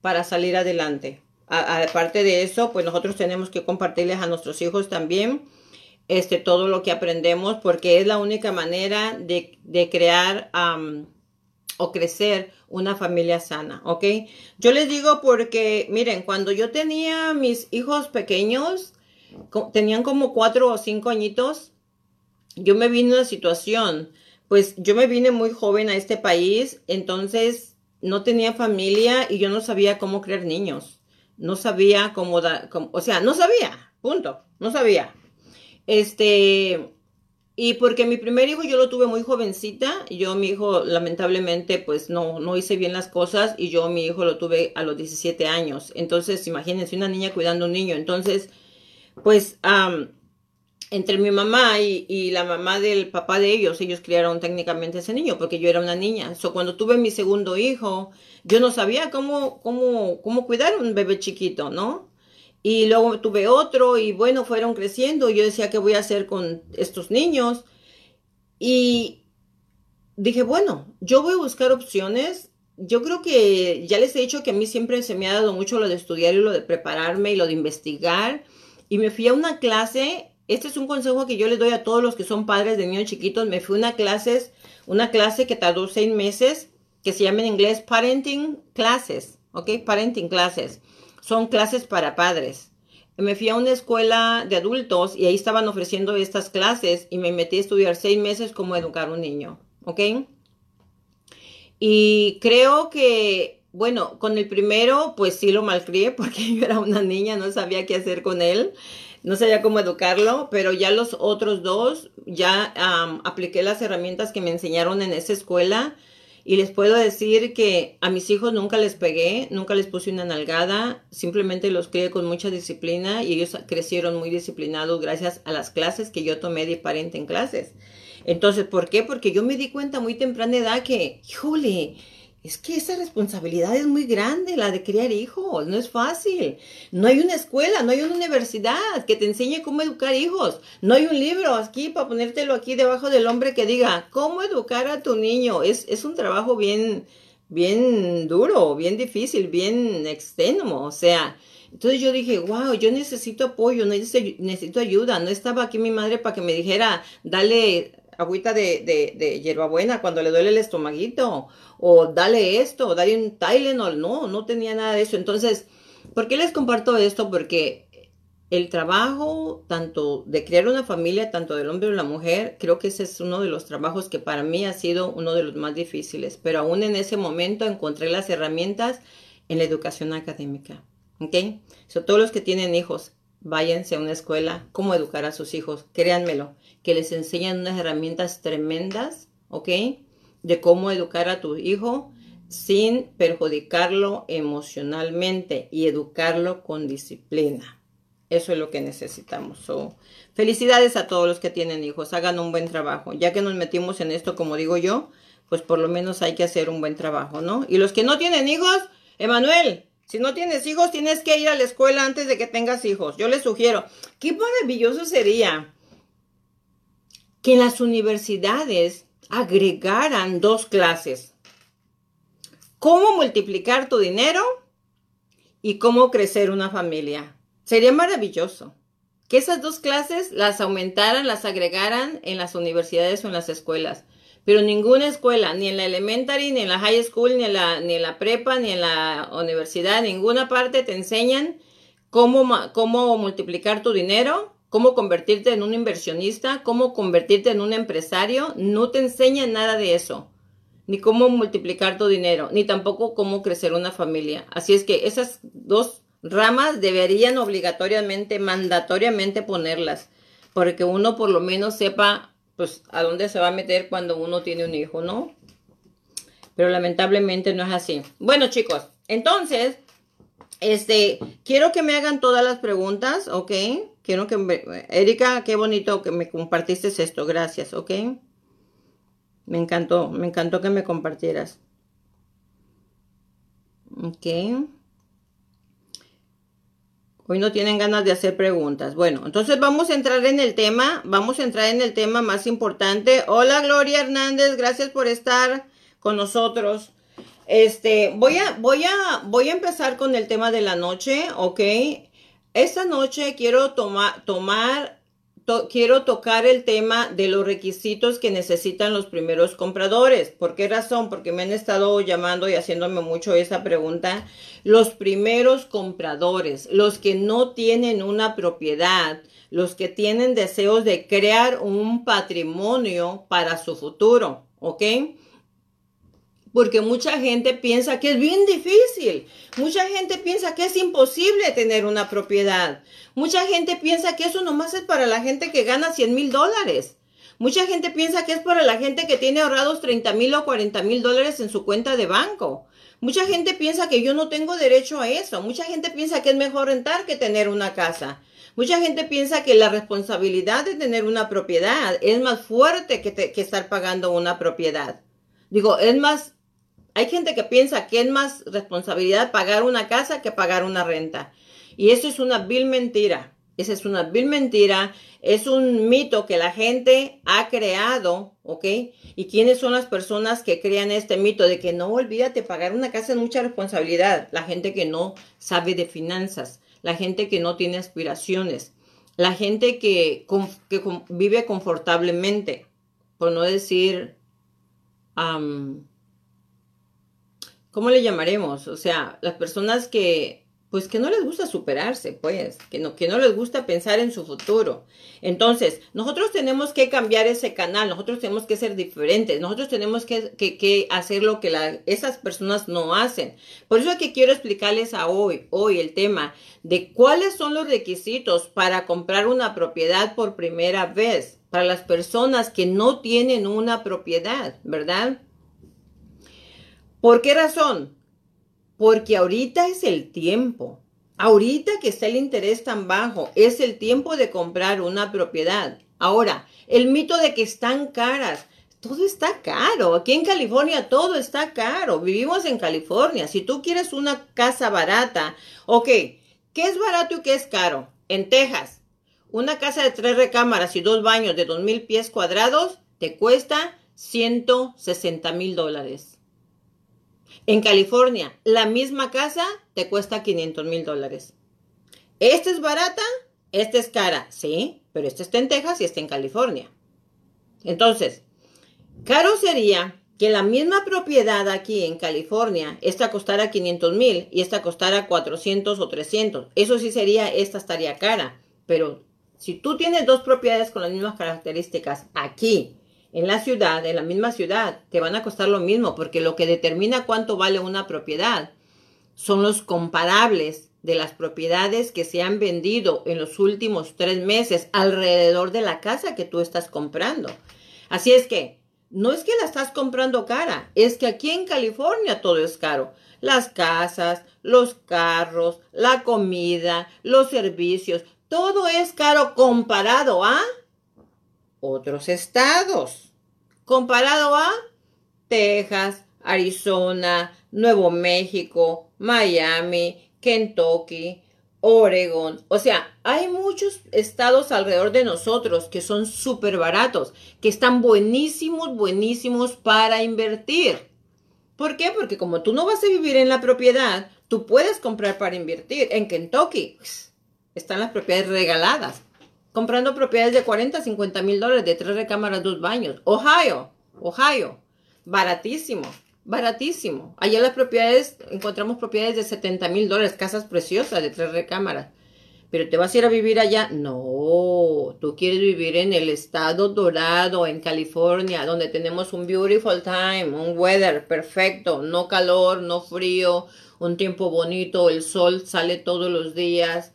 Speaker 1: para salir adelante aparte de eso, pues nosotros tenemos que compartirles a nuestros hijos también este, todo lo que aprendemos porque es la única manera de, crear o crecer una familia sana, ¿ok? Yo les digo porque, miren, cuando yo tenía mis hijos pequeños, tenían como cuatro o cinco añitos, yo me vine una situación, pues yo me vine muy joven a este país, entonces no tenía familia y yo no sabía cómo crear niños no sabía cómo dar, o sea, no sabía, punto, no sabía. Este, y porque mi primer hijo yo lo tuve muy jovencita, yo mi hijo lamentablemente pues no, no hice bien las cosas y yo mi hijo lo tuve a los 17 años. Entonces, imagínense una niña cuidando a un niño. Entonces, pues entre mi mamá y, la mamá del papá de ellos, ellos criaron técnicamente ese niño porque yo era una niña. So, cuando tuve mi segundo hijo, yo no sabía cómo, cómo, cómo cuidar un bebé chiquito, ¿no? Y luego tuve otro y bueno, fueron creciendo. Yo decía, ¿qué voy a hacer con estos niños? Y dije, bueno, yo voy a buscar opciones. Yo creo que ya les he dicho que a mí siempre se me ha dado mucho lo de estudiar y lo de prepararme y lo de investigar. Y me fui a una clase este es un consejo que yo les doy a todos los que son padres de niños chiquitos. Me fui a una clase, una clase que tardó seis meses, que se llama en inglés Parenting Classes, ¿ok? Parenting Classes. Son clases para padres. Me fui a una escuela de adultos y ahí estaban ofreciendo estas clases y me metí a estudiar seis meses cómo educar a un niño, ¿ok? Y creo que, bueno, con el primero, pues sí lo malcrié *laughs* porque yo era una niña, no sabía qué hacer con él no sabía cómo educarlo, pero ya los otros dos, ya apliqué las herramientas que me enseñaron en esa escuela y les puedo decir que a mis hijos nunca les pegué, nunca les puse una nalgada, simplemente los crié con mucha disciplina y ellos crecieron muy disciplinados gracias a las clases que yo tomé de parente en clases. Entonces, ¿por qué? Porque yo me di cuenta muy temprana edad que, híjole, es que esa responsabilidad es muy grande, la de criar hijos, no es fácil. No hay una escuela, no hay una universidad que te enseñe cómo educar hijos. No hay un libro aquí para ponértelo aquí debajo del hombre que diga cómo educar a tu niño. Es, es un trabajo bien, bien duro, bien difícil, bien extenuo. O sea, entonces yo dije, wow, yo necesito apoyo, necesito, ayuda. No estaba aquí mi madre para que me dijera, dale agüita de, de, de hierbabuena cuando le duele el estomaguito, o dale esto, o dale un Tylenol. No, no tenía nada de eso. Entonces, ¿por qué les comparto esto? Porque el trabajo, tanto de crear una familia, tanto del hombre o la mujer, creo que ese es uno de los trabajos que para mí ha sido uno de los más difíciles. Pero aún en ese momento encontré las herramientas en la educación académica. ¿Ok? So, todos los que tienen hijos, váyanse a una escuela, cómo educar a sus hijos, créanmelo que les enseñan unas herramientas tremendas, ¿ok? De cómo educar a tu hijo sin perjudicarlo emocionalmente y educarlo con disciplina. Eso es lo que necesitamos. felicidades a todos los que tienen hijos. Hagan un buen trabajo. Ya que nos metimos en esto, como digo yo, pues por lo menos hay que hacer un buen trabajo, ¿no? Y los que no tienen hijos, Emanuel, si no tienes hijos, tienes que ir a la escuela antes de que tengas hijos. Yo les sugiero. Qué maravilloso sería que en las universidades agregaran dos clases. Cómo multiplicar tu dinero y cómo crecer una familia. Sería maravilloso que esas dos clases las aumentaran, las agregaran en las universidades o en las escuelas. Pero ninguna escuela, ni en la elementary, ni en la high school, ni en la, ni en la prepa, ni en la universidad, ninguna parte te enseñan cómo, cómo multiplicar tu dinero cómo convertirte en un inversionista, cómo convertirte en un empresario, no te enseña nada de eso, ni cómo multiplicar tu dinero, ni tampoco cómo crecer una familia. Así es que esas dos ramas deberían obligatoriamente, mandatoriamente ponerlas, porque uno por lo menos sepa pues a dónde se va a meter cuando uno tiene un hijo, ¿no? Pero lamentablemente no es así. Bueno, chicos, entonces, este, quiero que me hagan todas las preguntas, ¿ok? Quiero que me, Erika, qué bonito que me compartiste esto. Gracias, ¿ok? Me encantó, me encantó que me compartieras. Ok. Hoy no tienen ganas de hacer preguntas. Bueno, entonces vamos a entrar en el tema. Vamos a entrar en el tema más importante. Hola Gloria Hernández, gracias por estar con nosotros. Este, voy a, voy a, voy a empezar con el tema de la noche, ¿ok? Esta noche quiero tomar, quiero tocar el tema de los requisitos que necesitan los primeros compradores. ¿Por qué razón? Porque me han estado llamando y haciéndome mucho esa pregunta. Los primeros compradores, los que no tienen una propiedad, los que tienen deseos de crear un patrimonio para su futuro, ¿ok? Porque mucha gente piensa que es bien difícil. Mucha gente piensa que es imposible tener una propiedad. Mucha gente piensa que eso nomás es para la gente que gana 100 mil dólares. Mucha gente piensa que es para la gente que tiene ahorrados 30 mil o 40 mil dólares en su cuenta de banco. Mucha gente piensa que yo no tengo derecho a eso. Mucha gente piensa que es mejor rentar que tener una casa. Mucha gente piensa que la responsabilidad de tener una propiedad es más fuerte que, que estar pagando una propiedad. Digo, es más, hay gente que piensa que es más responsabilidad pagar una casa que pagar una renta. Y eso es una vil mentira. Esa es una vil mentira, es un mito que la gente ha creado, ¿ok? ¿Y quiénes son las personas que crean este mito de que no olvídate pagar una casa es mucha responsabilidad? La gente que no sabe de finanzas, la gente que no tiene aspiraciones, la gente que, que vive confortablemente, por no decir, ¿cómo le llamaremos? O sea, las personas que pues que no les gusta superarse, pues, que no, que no les gusta pensar en su futuro. Entonces, nosotros tenemos que cambiar ese canal, nosotros tenemos que ser diferentes, nosotros tenemos que, que, hacer lo que esas personas no hacen. Por eso es que quiero explicarles a hoy, hoy el tema de cuáles son los requisitos para comprar una propiedad por primera vez, para las personas que no tienen una propiedad, ¿verdad? ¿Por qué razón? Porque ahorita es el tiempo. Ahorita que está el interés tan bajo, es el tiempo de comprar una propiedad. Ahora, el mito de que están caras. Todo está caro. Aquí en California todo está caro. Vivimos en California. Si tú quieres una casa barata, ok, ¿qué es barato y qué es caro? En Texas, una casa de tres recámaras y dos baños de dos mil pies cuadrados te cuesta 160 mil dólares. En California, la misma casa te cuesta 500 mil dólares. ¿Esta es barata? Esta es cara. Sí, pero esta está en Texas y está en California. Entonces, caro sería que la misma propiedad aquí en California, esta costara 500 mil y esta costara 400 o 300. Eso sí sería, esta estaría cara. Pero si tú tienes dos propiedades con las mismas características aquí en la ciudad, en la misma ciudad, te van a costar lo mismo, porque lo que determina cuánto vale una propiedad son los comparables de las propiedades que se han vendido en los últimos tres meses alrededor de la casa que tú estás comprando. Así es que, no es que la estás comprando cara, es que aquí en California todo es caro. Las casas, los carros, la comida, los servicios, todo es caro comparado a otros estados, comparado a Texas, Arizona, Nuevo México, Miami, Kentucky, Oregon. O sea, hay muchos estados alrededor de nosotros que son súper baratos, que están buenísimos, buenísimos para invertir. ¿Por qué? Porque como tú no vas a vivir en la propiedad, tú puedes comprar para invertir. En Kentucky pues, están las propiedades regaladas comprando propiedades de 40, 50 mil dólares, de tres recámaras, dos baños. Ohio, Ohio, baratísimo, baratísimo. Allá las propiedades, encontramos propiedades de 70 mil dólares, casas preciosas de tres recámaras. Pero te vas a ir a vivir allá. No, tú quieres vivir en el estado dorado, en California, donde tenemos un beautiful time, un weather perfecto, no calor, no frío, un tiempo bonito, el sol sale todos los días.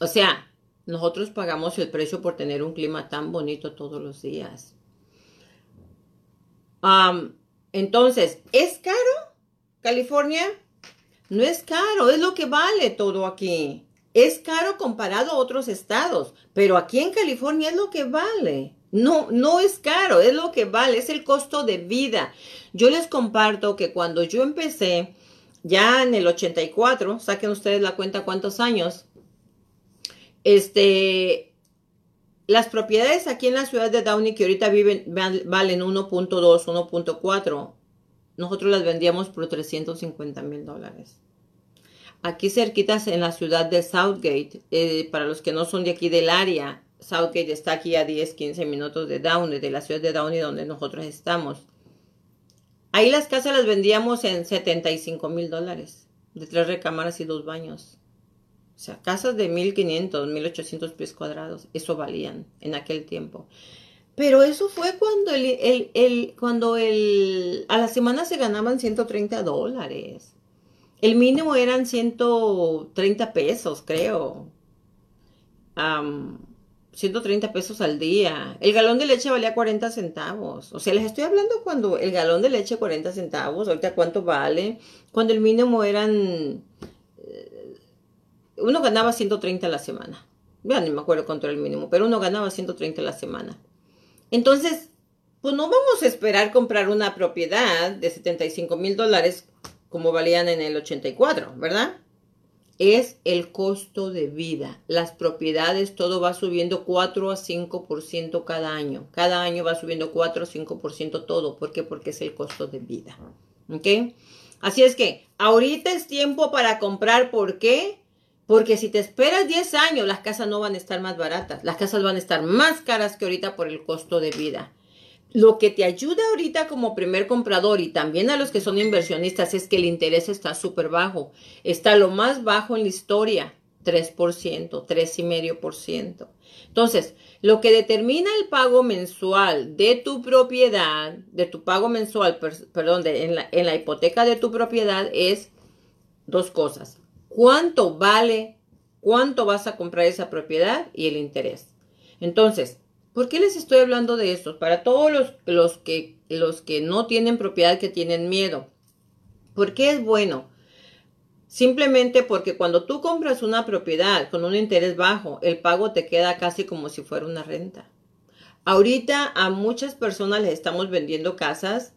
Speaker 1: O sea, nosotros pagamos el precio por tener un clima tan bonito todos los días. entonces, ¿es caro California? No es caro, es lo que vale todo aquí. Es caro comparado a otros estados, pero aquí en California es lo que vale. No, no es caro, es lo que vale, es el costo de vida. Yo les comparto que cuando yo empecé, ya en el 84, saquen ustedes la cuenta cuántos años, este, las propiedades aquí en la ciudad de Downey que ahorita viven, valen 1.2, 1.4, nosotros las vendíamos por 350 mil dólares. Aquí cerquitas en la ciudad de Southgate, eh, para los que no son de aquí del área, Southgate está aquí a 10, 15 minutos de Downey, de la ciudad de Downey donde nosotros estamos. Ahí las casas las vendíamos en 75 mil dólares, de tres recámaras y dos baños. O sea, casas de 1500, 1800 pies cuadrados, eso valían en aquel tiempo. Pero eso fue cuando el, el, cuando el, a la semana se ganaban 130 dólares. El mínimo eran 130 pesos, creo. 130 pesos al día. El galón de leche valía 40 centavos. O sea, les estoy hablando cuando el galón de leche 40 centavos, ahorita cuánto vale. Cuando el mínimo eran uno ganaba 130 a la semana. ya ni me acuerdo cuánto era el mínimo, pero uno ganaba 130 a la semana. Entonces, pues no vamos a esperar comprar una propiedad de 75 mil dólares como valían en el 84, ¿verdad? Es el costo de vida. Las propiedades, todo va subiendo 4 a 5% cada año. Cada año va subiendo 4 a 5% todo. ¿Por qué? Porque es el costo de vida. ¿Ok? Así es que ahorita es tiempo para comprar. ¿Por qué? Porque si te esperas 10 años, las casas no van a estar más baratas. Las casas van a estar más caras que ahorita por el costo de vida. Lo que te ayuda ahorita como primer comprador y también a los que son inversionistas es que el interés está súper bajo. Está lo más bajo en la historia, 3%, 3,5%. Entonces, lo que determina el pago mensual de tu propiedad, de tu pago mensual, perdón, en, la, en la hipoteca de tu propiedad es dos cosas. ¿Cuánto vale? ¿Cuánto vas a comprar esa propiedad? Y el interés. Entonces, ¿Por qué les estoy hablando de esto? Para todos los, los, que, los que no tienen propiedad, que tienen miedo. ¿Por qué es bueno? Simplemente porque cuando tú compras una propiedad con un interés bajo, el pago te queda casi como si fuera una renta. Ahorita a muchas personas les estamos vendiendo casas,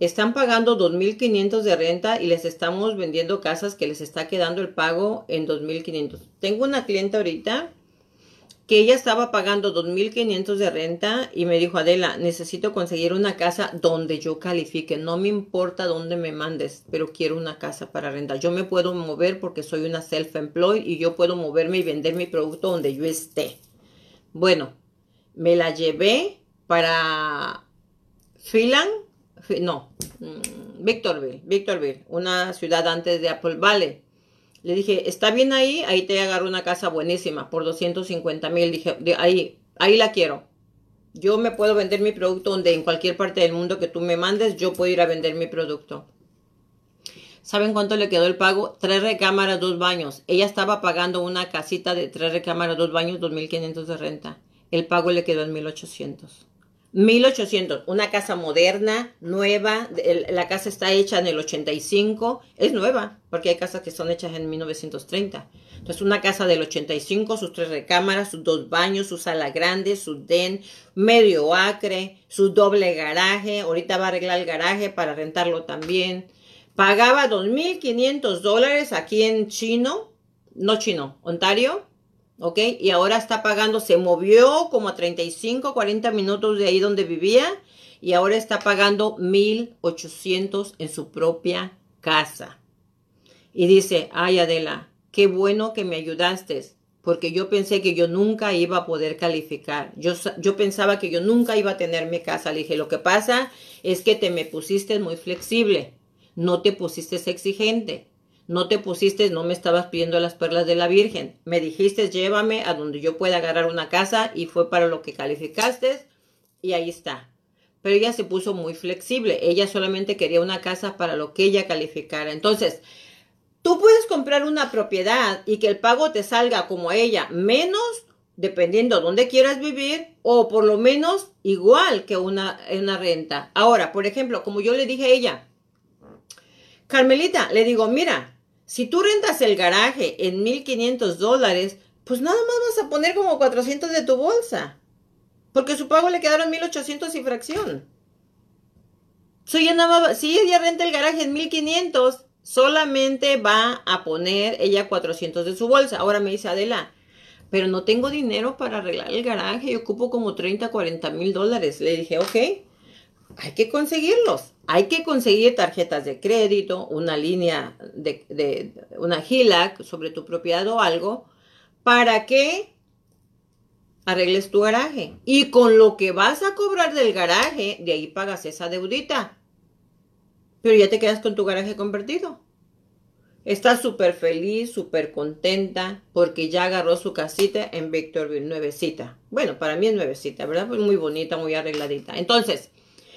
Speaker 1: están pagando 2.500 de renta y les estamos vendiendo casas que les está quedando el pago en 2.500. Tengo una cliente ahorita que ella estaba pagando 2.500 de renta y me dijo, Adela, necesito conseguir una casa donde yo califique. No me importa dónde me mandes, pero quiero una casa para rentar. Yo me puedo mover porque soy una self-employed y yo puedo moverme y vender mi producto donde yo esté. Bueno, me la llevé para Phelan, no, mm, Victorville, Victorville, una ciudad antes de Apple Valley. Le dije, está bien ahí, ahí te agarro una casa buenísima por 250 mil. Dije, ahí, ahí la quiero. Yo me puedo vender mi producto donde en cualquier parte del mundo que tú me mandes, yo puedo ir a vender mi producto. ¿Saben cuánto le quedó el pago? Tres recámaras, dos baños. Ella estaba pagando una casita de tres recámaras, dos baños, 2.500 de renta. El pago le quedó en 1.800. 1800, una casa moderna, nueva, la casa está hecha en el 85, es nueva, porque hay casas que son hechas en 1930. Entonces, una casa del 85, sus tres recámaras, sus dos baños, su sala grande, su den, medio acre, su doble garaje, ahorita va a arreglar el garaje para rentarlo también. Pagaba 2.500 dólares aquí en Chino, no Chino, Ontario, ¿ok? Y ahora está pagando, se movió como a 35, 40 minutos de ahí donde vivía y ahora está pagando 1.800 en su propia casa. Y dice, ay Adela, qué bueno que me ayudaste, porque yo pensé que yo nunca iba a poder calificar. Yo, yo pensaba que yo nunca iba a tener mi casa. Le dije, lo que pasa es que te me pusiste muy flexible, no te pusiste exigente. No te pusiste, no me estabas pidiendo las perlas de la Virgen. Me dijiste, llévame a donde yo pueda agarrar una casa y fue para lo que calificaste y ahí está. Pero ella se puso muy flexible. Ella solamente quería una casa para lo que ella calificara. Entonces, tú puedes comprar una propiedad y que el pago te salga como ella menos dependiendo dónde quieras vivir o por lo menos igual que una, una renta. Ahora, por ejemplo, como yo le dije a ella, Carmelita, le digo, mira, si tú rentas el garaje en 1500 dólares, pues nada más vas a poner como 400 de tu bolsa. Porque su pago le quedaron 1800 y fracción. Ella, si ella renta el garaje en 1500, solamente va a poner ella 400 de su bolsa. Ahora me dice Adela, pero no tengo dinero para arreglar el garaje y ocupo como 30, 40 mil dólares. Le dije, ok, hay que conseguirlos. Hay que conseguir tarjetas de crédito, una línea de, una HELOC sobre tu propiedad o algo, para que arregles tu garaje. Y con lo que vas a cobrar del garaje, de ahí pagas esa deudita. Pero ya te quedas con tu garaje convertido. Está súper feliz, súper contenta, porque ya agarró su casita en Victorville, nuevecita. Bueno, para mí es nuevecita, ¿verdad? Pues muy bonita, muy arregladita. Entonces,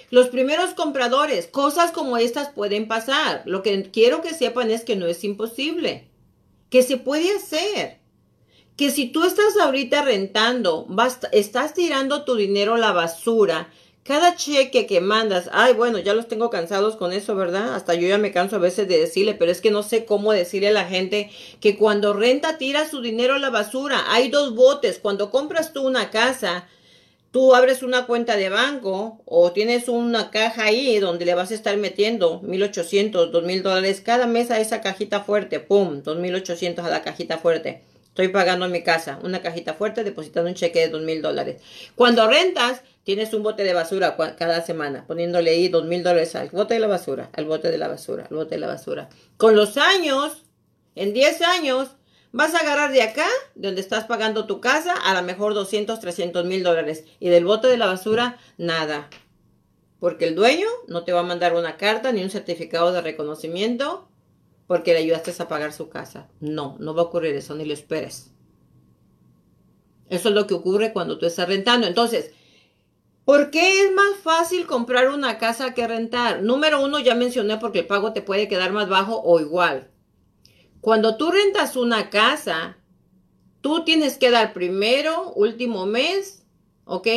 Speaker 1: los primeros compradores, cosas como estas pueden pasar. Lo que quiero que sepan es que no es imposible, que se puede hacer. Que si tú estás ahorita rentando, estás tirando tu dinero a la basura, Cada cheque que mandas, ay, bueno, ya los tengo cansados con eso, ¿verdad? Hasta yo ya me canso a veces de decirle, pero es que no sé cómo decirle a la gente que cuando renta tira su dinero a la basura. Hay dos botes. Cuando compras tú una casa, tú abres una cuenta de banco o tienes una caja ahí donde le vas a estar metiendo 1800, 2000 dólares cada mes a esa cajita fuerte. ¡Pum! 2800 a la cajita fuerte. Estoy pagando mi casa, una cajita fuerte, depositando un cheque de dos mil dólares. Cuando rentas, tienes un bote de basura cada semana, poniéndole ahí dos mil dólares al bote de la basura, al bote de la basura, al bote de la basura. Con los años, en 10 años, vas a agarrar de acá, donde estás pagando tu casa, a lo mejor 200, 300 mil dólares. Y del bote de la basura, nada. Porque el dueño no te va a mandar una carta ni un certificado de reconocimiento porque le ayudaste a pagar su casa. No, no va a ocurrir eso, ni lo esperes. Eso es lo que ocurre cuando tú estás rentando. Entonces, ¿por qué es más fácil comprar una casa que rentar? Número uno, ya mencioné porque el pago te puede quedar más bajo o igual. Cuando tú rentas una casa, tú tienes que dar primero, último mes, ¿ok?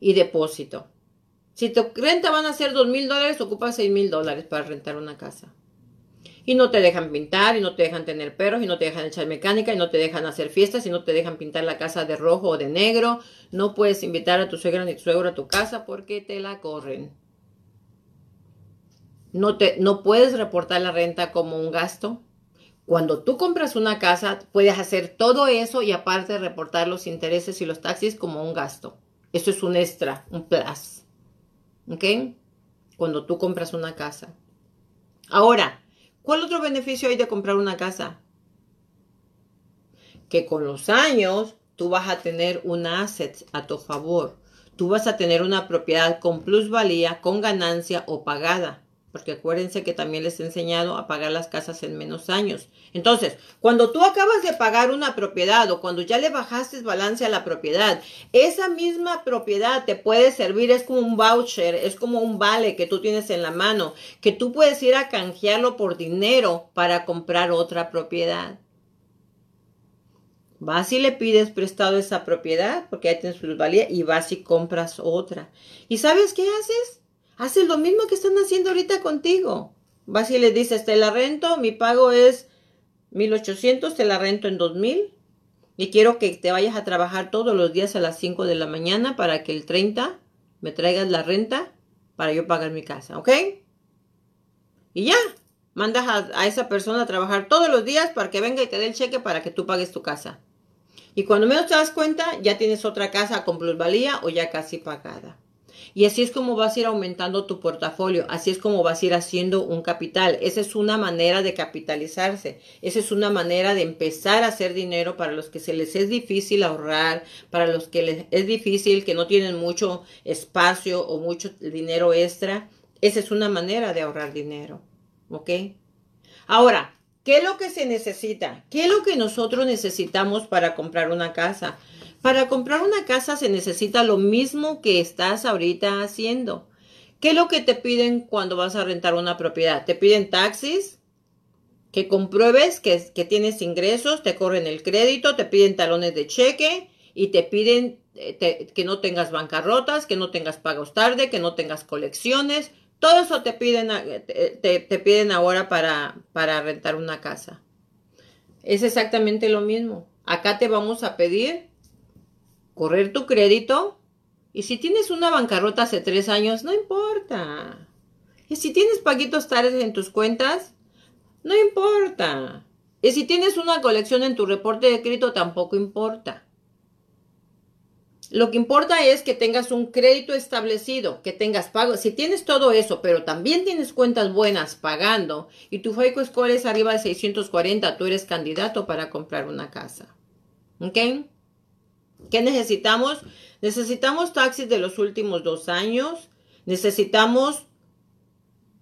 Speaker 1: Y depósito. Si tu renta van a ser dos mil dólares, ocupas seis mil dólares para rentar una casa y no te dejan pintar, y no te dejan tener perros, y no te dejan echar mecánica, y no te dejan hacer fiestas, y no te dejan pintar la casa de rojo o de negro. No puedes invitar a tu suegra ni tu suegro a tu casa porque te la corren. No, te, no puedes reportar la renta como un gasto. Cuando tú compras una casa, puedes hacer todo eso y aparte reportar los intereses y los taxis como un gasto. Eso es un extra, un plus. ¿Ok? Cuando tú compras una casa. Ahora, ¿Cuál otro beneficio hay de comprar una casa? Que con los años tú vas a tener un asset a tu favor. Tú vas a tener una propiedad con plusvalía, con ganancia o pagada porque acuérdense que también les he enseñado a pagar las casas en menos años. Entonces, cuando tú acabas de pagar una propiedad o cuando ya le bajaste balance a la propiedad, esa misma propiedad te puede servir, es como un voucher, es como un vale que tú tienes en la mano, que tú puedes ir a canjearlo por dinero para comprar otra propiedad. Vas y le pides prestado esa propiedad, porque ahí tienes plusvalía, y vas y compras otra. ¿Y sabes qué haces? Haces lo mismo que están haciendo ahorita contigo. Vas y le dices, te la rento, mi pago es 1800, te la rento en 2000 y quiero que te vayas a trabajar todos los días a las 5 de la mañana para que el 30 me traigas la renta para yo pagar mi casa, ¿ok? Y ya, mandas a, a, esa persona a trabajar todos los días para que venga y te dé el cheque para que tú pagues tu casa. Y cuando menos te das cuenta, ya tienes otra casa con plusvalía o ya casi pagada. Y así es como vas a ir aumentando tu portafolio, así es como vas a ir haciendo un capital. Esa es una manera de capitalizarse, esa es una manera de empezar a hacer dinero para los que se les es difícil ahorrar, para los que les es difícil, que no tienen mucho espacio o mucho dinero extra. Esa es una manera de ahorrar dinero, ¿ok? Ahora, ¿qué es lo que se necesita? ¿Qué es lo que nosotros necesitamos para comprar una casa? Para comprar una casa se necesita lo mismo que estás ahorita haciendo. ¿Qué es lo que te piden cuando vas a rentar una propiedad? Te piden taxis, que compruebes que, tienes ingresos, te corren el crédito, te piden talones de cheque y te piden eh, que no tengas bancarrotas, que no tengas pagos tarde, que no tengas colecciones. Todo eso te piden, te, piden ahora para, para rentar una casa. Es exactamente lo mismo. Acá te vamos a pedir correr tu crédito. Y si tienes una bancarrota hace tres años, no importa. Y si tienes paguitos tardes en tus cuentas, no importa. Y si tienes una colección en tu reporte de crédito, tampoco importa. Lo que importa es que tengas un crédito establecido, que tengas pago. Si tienes todo eso, pero también tienes cuentas buenas pagando y tu FICO score es arriba de 640, tú eres candidato para comprar una casa. ¿Ok? ¿Qué necesitamos? Necesitamos taxis de los últimos dos años. Necesitamos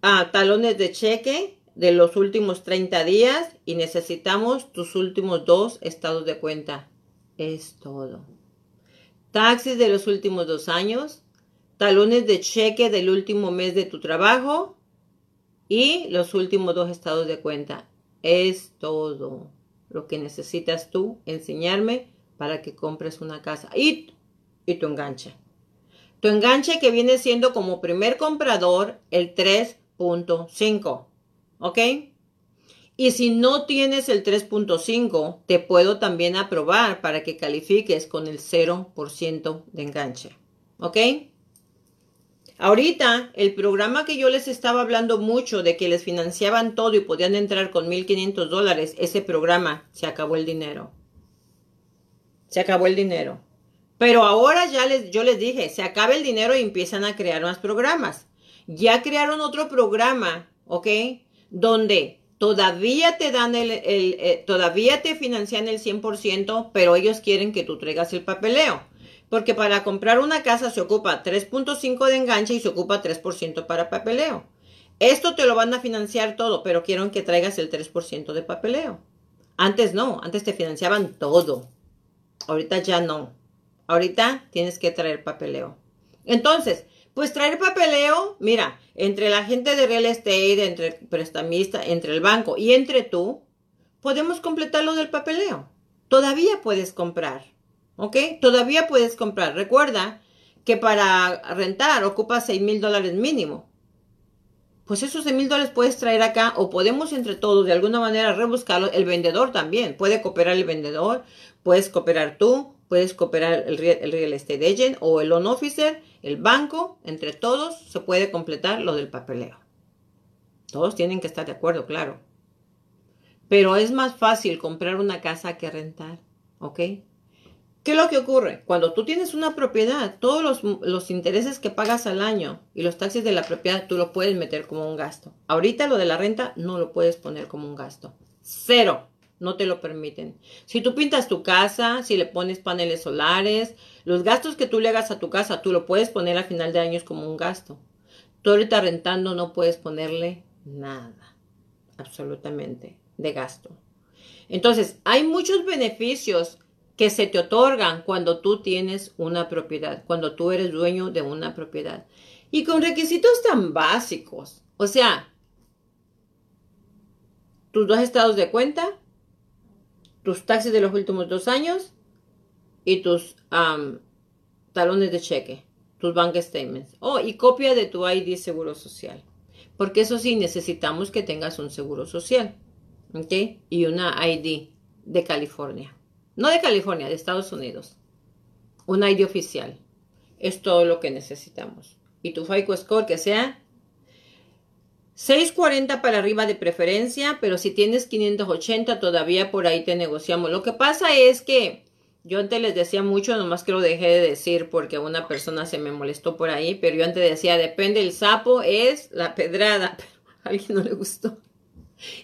Speaker 1: ah, talones de cheque de los últimos 30 días y necesitamos tus últimos dos estados de cuenta. Es todo. Taxis de los últimos dos años, talones de cheque del último mes de tu trabajo y los últimos dos estados de cuenta. Es todo lo que necesitas tú enseñarme para que compres una casa y, y tu enganche. Tu enganche que viene siendo como primer comprador el 3.5. ¿Ok? Y si no tienes el 3.5, te puedo también aprobar para que califiques con el 0% de enganche. ¿Ok? Ahorita, el programa que yo les estaba hablando mucho de que les financiaban todo y podían entrar con 1.500 dólares, ese programa se acabó el dinero. Se acabó el dinero. Pero ahora ya les, yo les dije, se acaba el dinero y empiezan a crear más programas. Ya crearon otro programa, ¿ok? Donde todavía te dan el, el eh, todavía te financian el 100%, pero ellos quieren que tú traigas el papeleo. Porque para comprar una casa se ocupa 3.5 de enganche y se ocupa 3% para papeleo. Esto te lo van a financiar todo, pero quieren que traigas el 3% de papeleo. Antes no, antes te financiaban todo. Ahorita ya no. Ahorita tienes que traer papeleo. Entonces, pues traer papeleo, mira, entre la gente de real estate, entre el prestamista, entre el banco y entre tú, podemos completar lo del papeleo. Todavía puedes comprar. ¿Ok? Todavía puedes comprar. Recuerda que para rentar ocupa 6 mil dólares mínimo. Pues esos 6 mil dólares puedes traer acá o podemos entre todos de alguna manera rebuscarlo. El vendedor también. Puede cooperar el vendedor, puedes cooperar tú, puedes cooperar el, real estate agent o el loan officer, el banco. Entre todos se puede completar lo del papeleo. Todos tienen que estar de acuerdo, claro. Pero es más fácil comprar una casa que rentar. ¿Ok? ¿Qué es lo que ocurre? Cuando tú tienes una propiedad, todos los, intereses que pagas al año y los taxis de la propiedad, tú lo puedes meter como un gasto. Ahorita lo de la renta no lo puedes poner como un gasto. Cero. No te lo permiten. Si tú pintas tu casa, si le pones paneles solares, los gastos que tú le hagas a tu casa, tú lo puedes poner a final de año como un gasto. Tú ahorita rentando no puedes ponerle nada. Absolutamente. De gasto. Entonces, hay muchos beneficios que se te otorgan cuando tú tienes una propiedad, cuando tú eres dueño de una propiedad. Y con requisitos tan básicos. O sea, tus dos estados de cuenta, tus taxes de los últimos dos años y tus talones de cheque, tus bank statements. Oh, y copia de tu ID seguro social. Porque eso sí, necesitamos que tengas un seguro social. ¿Ok? Y una ID de California. No de California, de Estados Unidos. Un ID oficial. Es todo lo que necesitamos. Y tu FICO score que sea 640 para arriba de preferencia, pero si tienes 580 todavía por ahí te negociamos. Lo que pasa es que yo antes les decía mucho, nomás que lo dejé de decir porque una persona se me molestó por ahí, pero yo antes decía, depende el sapo, es la pedrada, *laughs* pero a alguien no le gustó.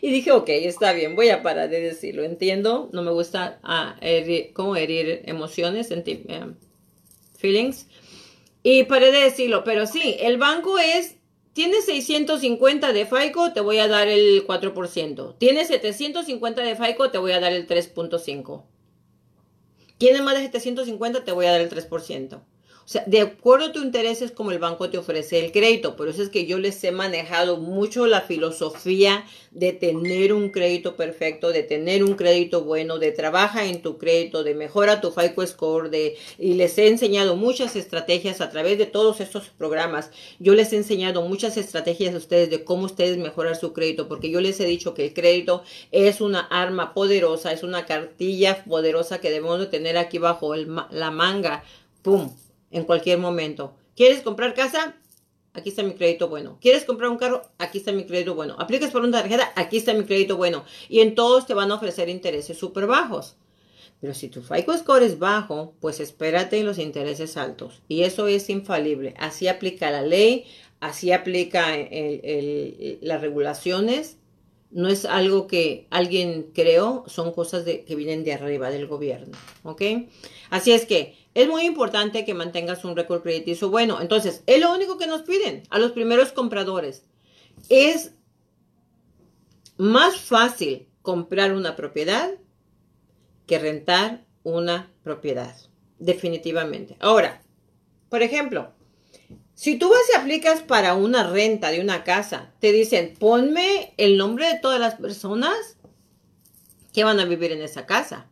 Speaker 1: Y dije, ok, está bien, voy a parar de decirlo. Entiendo, no me gusta ah, herir, como herir emociones, eh, feelings. Y paré de decirlo, pero sí, el banco es, tienes 650 de FICO, te voy a dar el 4%. Tienes 750 de FICO, te voy a dar el 3.5%. Tienes más de 750, te voy a dar el 3%. O sea, de acuerdo a tu interés es como el banco te ofrece el crédito. Por eso es que yo les he manejado mucho la filosofía de tener un crédito perfecto, de tener un crédito bueno, de trabaja en tu crédito, de mejora tu FICO score, de, y les he enseñado muchas estrategias a través de todos estos programas. Yo les he enseñado muchas estrategias a ustedes de cómo ustedes mejorar su crédito, porque yo les he dicho que el crédito es una arma poderosa, es una cartilla poderosa que debemos de tener aquí bajo la manga. ¡Pum! En cualquier momento. ¿Quieres comprar casa? Aquí está mi crédito bueno. ¿Quieres comprar un carro? Aquí está mi crédito bueno. ¿Aplicas por una tarjeta? Aquí está mi crédito bueno. Y en todos te van a ofrecer intereses súper bajos. Pero si tu FICO score es bajo, pues espérate los intereses altos. Y eso es infalible. Así aplica la ley, así aplica las regulaciones. No es algo que alguien creó, son cosas que vienen de arriba del gobierno. ¿Ok? Así es que es muy importante que mantengas un récord crediticio bueno. Entonces, es lo único que nos piden a los primeros compradores. Es más fácil comprar una propiedad que rentar una propiedad. Definitivamente. Ahora, por ejemplo, si tú vas y aplicas para una renta de una casa, te dicen, ponme el nombre de todas las personas que van a vivir en esa casa.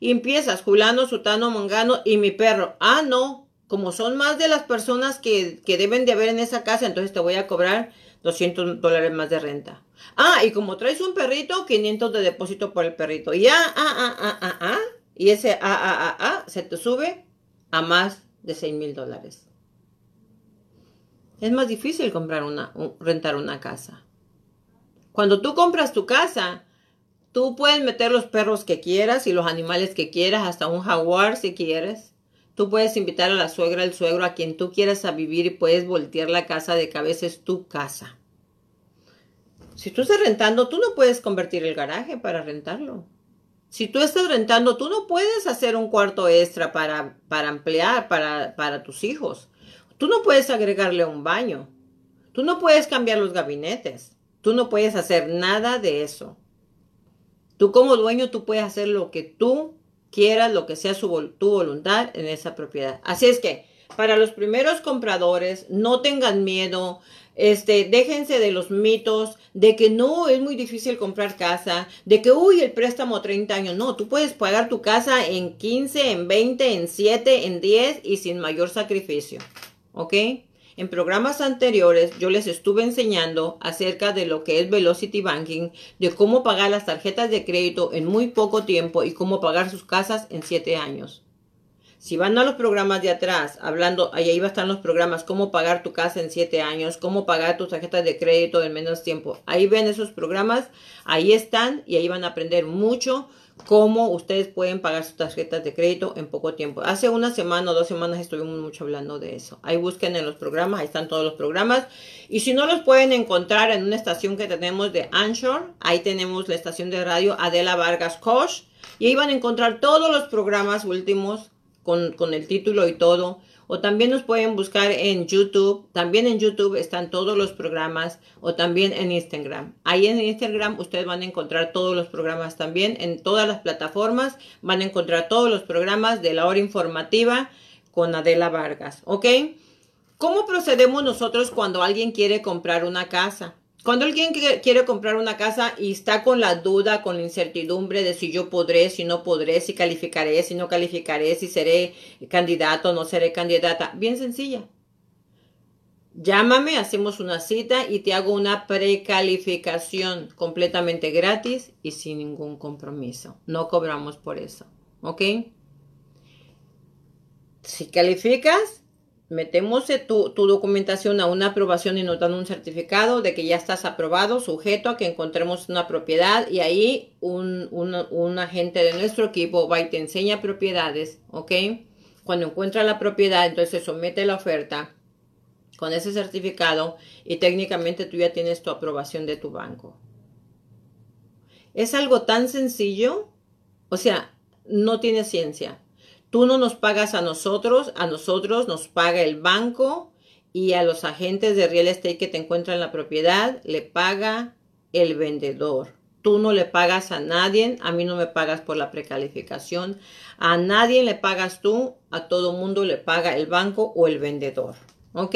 Speaker 1: Y empiezas, Julano, Sutano, Mongano y mi perro. Ah, no, como son más de las personas que, que deben de haber en esa casa, entonces te voy a cobrar 200 dólares más de renta. Ah, y como traes un perrito, 500 de depósito por el perrito. Y ah, ah, ah, ah, ah, ah, y ese ah, ah, ah, ah, se te sube a más de 6 mil dólares. Es más difícil comprar una, rentar una casa. Cuando tú compras tu casa, tú puedes meter los perros que quieras y los animales que quieras, hasta un jaguar si quieres. Tú puedes invitar a la suegra, al suegro, a quien tú quieras a vivir y puedes voltear la casa de cabeza, es tu casa. Si tú estás rentando, tú no puedes convertir el garaje para rentarlo. Si tú estás rentando, tú no puedes hacer un cuarto extra para, para ampliar para, para tus hijos. Tú no puedes agregarle un baño. Tú no puedes cambiar los gabinetes. Tú no puedes hacer nada de eso. Tú como dueño, tú puedes hacer lo que tú quieras, lo que sea su, tu voluntad en esa propiedad. Así es que para los primeros compradores, no tengan miedo, este, déjense de los mitos de que no es muy difícil comprar casa, de que, uy, el préstamo 30 años. No, tú puedes pagar tu casa en 15, en 20, en 7, en 10 y sin mayor sacrificio. ¿Ok? En programas anteriores yo les estuve enseñando acerca de lo que es Velocity Banking, de cómo pagar las tarjetas de crédito en muy poco tiempo y cómo pagar sus casas en 7 años. Si van a los programas de atrás, hablando, ahí estar los programas, cómo pagar tu casa en 7 años, cómo pagar tus tarjetas de crédito en menos tiempo. Ahí ven esos programas, ahí están y ahí van a aprender mucho cómo ustedes pueden pagar sus tarjetas de crédito en poco tiempo. Hace una semana o dos semanas estuvimos mucho hablando de eso. Ahí busquen en los programas, ahí están todos los programas. Y si no los pueden encontrar en una estación que tenemos de Anchor, ahí tenemos la estación de radio Adela Vargas Koch. Y ahí van a encontrar todos los programas últimos con, con el título y todo. O también nos pueden buscar en YouTube. También en YouTube están todos los programas. O también en Instagram. Ahí en Instagram ustedes van a encontrar todos los programas también. En todas las plataformas van a encontrar todos los programas de la hora informativa con Adela Vargas. ¿Ok? ¿Cómo procedemos nosotros cuando alguien quiere comprar una casa? Cuando alguien quiere comprar una casa y está con la duda, con la incertidumbre de si yo podré, si no podré, si calificaré, si no calificaré, si seré candidato no seré candidata, bien sencilla. Llámame, hacemos una cita y te hago una precalificación completamente gratis y sin ningún compromiso. No cobramos por eso. ¿Ok? Si calificas, metemos tu, documentación a una aprobación y nos dan un certificado de que ya estás aprobado, sujeto a que encontremos una propiedad y ahí un, un, agente de nuestro equipo va y te enseña propiedades, ¿ok? Cuando encuentra la propiedad, entonces somete la oferta con ese certificado y técnicamente tú ya tienes tu aprobación de tu banco. Es algo tan sencillo, o sea, no tiene ciencia. Tú no nos pagas a nosotros, a nosotros nos paga el banco y a los agentes de real estate que te encuentran la propiedad le paga el vendedor. Tú no le pagas a nadie, a mí no me pagas por la precalificación, a nadie le pagas tú, a todo mundo le paga el banco o el vendedor. ¿Ok?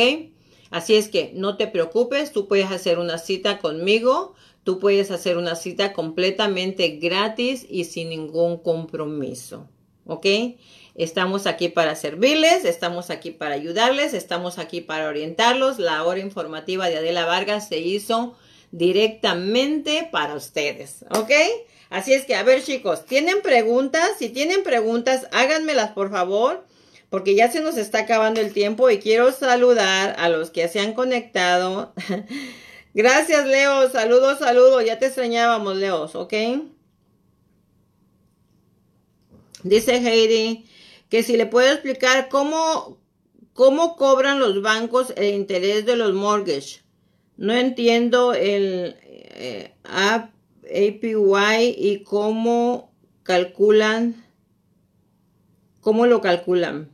Speaker 1: Así es que no te preocupes, tú puedes hacer una cita conmigo, tú puedes hacer una cita completamente gratis y sin ningún compromiso. ¿Ok? Estamos aquí para servirles, estamos aquí para ayudarles, estamos aquí para orientarlos. La hora informativa de Adela Vargas se hizo directamente para ustedes, ¿ok? Así es que, a ver chicos, ¿tienen preguntas? Si tienen preguntas, háganmelas por favor, porque ya se nos está acabando el tiempo y quiero saludar a los que se han conectado. *laughs* Gracias, Leo. Saludos, saludos. Ya te extrañábamos, Leos, ¿ok? Dice Heidi, que si le puedo explicar cómo, cómo cobran los bancos el interés de los mortgages. No entiendo el eh, APY y cómo calculan, cómo lo calculan.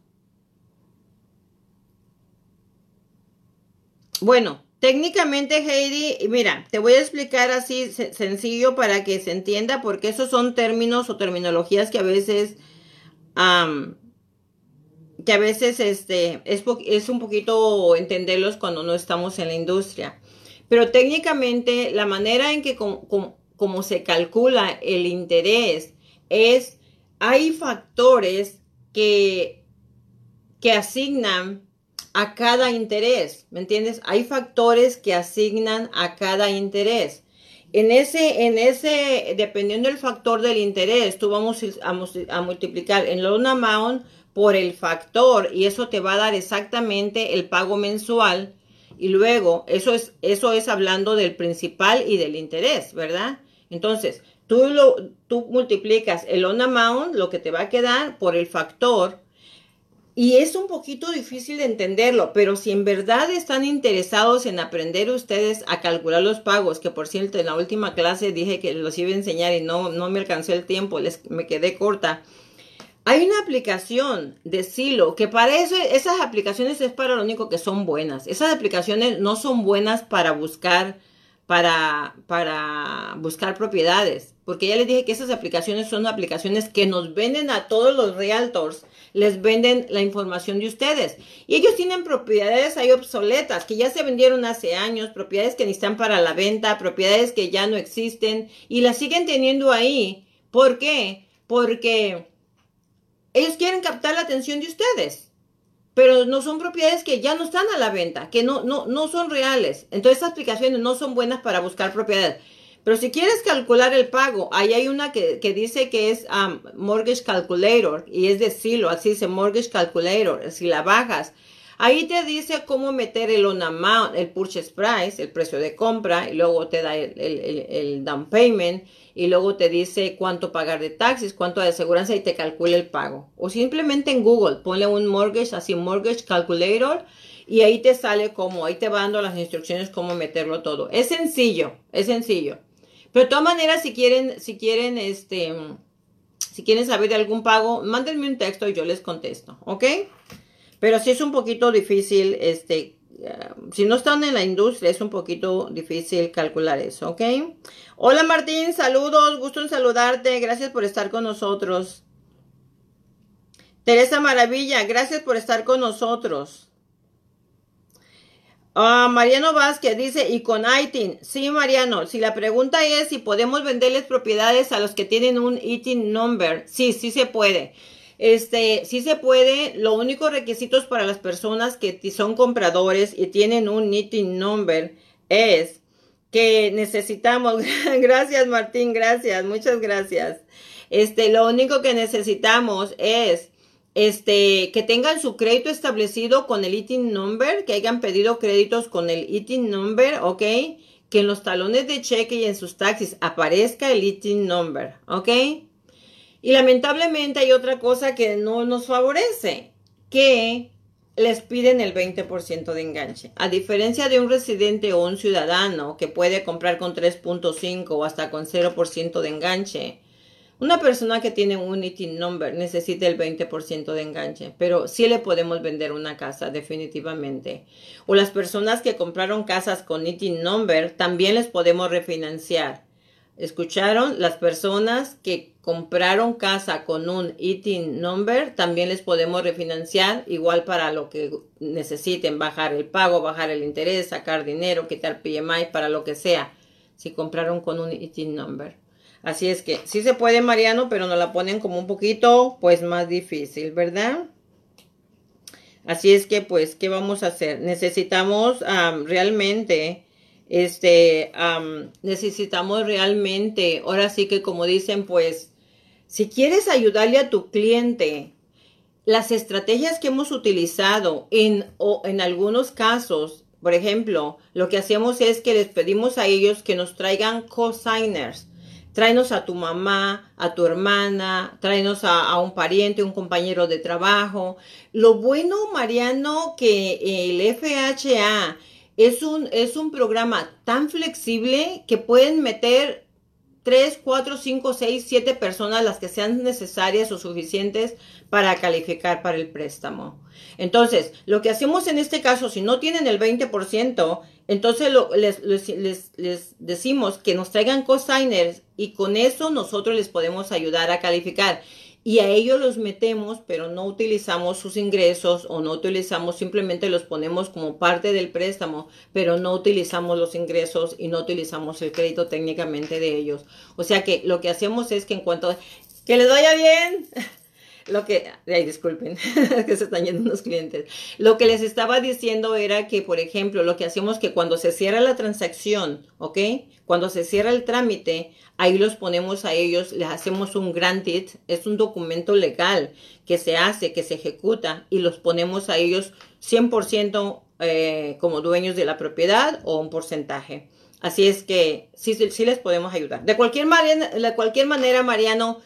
Speaker 1: Bueno, técnicamente Heidi, mira, te voy a explicar así sencillo para que se entienda porque esos son términos o terminologías que a veces que a veces este, es, un poquito entenderlos cuando no estamos en la industria. Pero técnicamente la manera en que como se calcula el interés es, hay factores que, que asignan a cada interés, ¿me entiendes? Hay factores que asignan a cada interés. En ese, en ese, dependiendo del factor del interés, tú vamos a, multiplicar el loan amount por el factor y eso te va a dar exactamente el pago mensual. Y luego, eso es, eso es hablando del principal y del interés, ¿verdad? Entonces, tú, lo, tú multiplicas el loan amount, lo que te va a quedar, por el factor y es un poquito difícil de entenderlo, pero si en verdad están interesados en aprender ustedes a calcular los pagos, que por cierto en la última clase dije que los iba a enseñar y no, no me alcanzó el tiempo, les, me quedé corta. Hay una aplicación de Silo que para eso, esas aplicaciones es para lo único que son buenas. Esas aplicaciones no son buenas para buscar para, para buscar propiedades. Porque ya les dije que esas aplicaciones son aplicaciones que nos venden a todos los realtors, les venden la información de ustedes. Y ellos tienen propiedades ahí obsoletas, que ya se vendieron hace años, propiedades que ni están para la venta, propiedades que ya no existen y las siguen teniendo ahí. ¿Por qué? Porque ellos quieren captar la atención de ustedes pero no son propiedades que ya no están a la venta, que no, no, no son reales. Entonces, estas aplicaciones no son buenas para buscar propiedades. Pero si quieres calcular el pago, ahí hay una que, dice que es um, Mortgage Calculator y es de Silo, así dice Mortgage Calculator. Si la bajas, ahí te dice cómo meter el on amount, el purchase price, el precio de compra, y luego te da el, down payment y luego te dice cuánto pagar de taxis, cuánto de aseguranza y te calcula el pago. O simplemente en Google, ponle un mortgage, así mortgage calculator y ahí te sale cómo, ahí te va dando las instrucciones cómo meterlo todo. Es sencillo, es sencillo. Pero de todas maneras, si quieren, si quieren, este, si quieren saber de algún pago, mándenme un texto y yo les contesto, ¿ok? Pero sí es un poquito difícil, este, eh, si no están en la industria, es un poquito difícil calcular eso, ¿ok? Hola Martín, saludos, gusto en saludarte, gracias por estar con nosotros. Teresa Maravilla, gracias por estar con nosotros. Ah, Mariano Vázquez dice, y con ITIN, sí Mariano, si la pregunta es si podemos venderles propiedades a los que tienen un ITIN number, sí, sí se puede. Este, sí se puede. Lo único requisitos para las personas que son compradores y tienen un knitting number es que necesitamos, *laughs* gracias Martín, gracias, muchas gracias. Este, lo único que necesitamos es este, que tengan su crédito establecido con el ITIN number, que hayan pedido créditos con el ITIN number, ¿ok? Que en los talones de cheque y en sus taxis aparezca el ITIN number, ¿ok? Y lamentablemente hay otra cosa que no nos favorece, que les piden el 20% de enganche. A diferencia de un residente o un ciudadano que puede comprar con 3.5 o hasta con 0% de enganche, una persona que tiene un ITIN number necesita el 20% de enganche, pero sí le podemos vender una casa definitivamente. O las personas que compraron casas con ITIN number también les podemos refinanciar. ¿Escucharon? Las personas que compraron casa con un ITIN number, también les podemos refinanciar, igual para lo que necesiten, bajar el pago, bajar el interés, sacar dinero, quitar PMI, para lo que sea, si compraron con un ITIN number. Así es que sí se puede, Mariano, pero nos la ponen como un poquito, pues más difícil, ¿verdad? Así es que, pues, ¿qué vamos a hacer? Necesitamos realmente este, necesitamos realmente, ahora sí que como dicen, pues, si quieres ayudarle a tu cliente, las estrategias que hemos utilizado en, en algunos casos, por ejemplo, lo que hacemos es que les pedimos a ellos que nos traigan co-signers. Tráenos a tu mamá, a tu hermana, tráenos a, a, un pariente, un compañero de trabajo. Lo bueno, Mariano, que el FHA es un, es un programa tan flexible que pueden meter 3, 4, 5, 6, 7 personas las que sean necesarias o suficientes para calificar para el préstamo. Entonces, lo que hacemos en este caso, si no tienen el 20%, entonces les, les, les, les, decimos que nos traigan cosigners y con eso nosotros les podemos ayudar a calificar y a ellos los metemos, pero no utilizamos sus ingresos o no utilizamos, simplemente los ponemos como parte del préstamo, pero no utilizamos los ingresos y no utilizamos el crédito técnicamente de ellos. O sea que lo que hacemos es que en cuanto que les vaya bien, lo que, ay, disculpen, *laughs* que se están yendo unos clientes. Lo que les estaba diciendo era que, por ejemplo, lo que hacemos que cuando se cierra la transacción, ¿ok? Cuando se cierra el trámite, ahí los ponemos a ellos, les hacemos un granted, es un documento legal que se hace, que se ejecuta y los ponemos a ellos 100% eh, como dueños de la propiedad o un porcentaje. Así es que sí, sí les podemos ayudar. De cualquier manera, Mariano,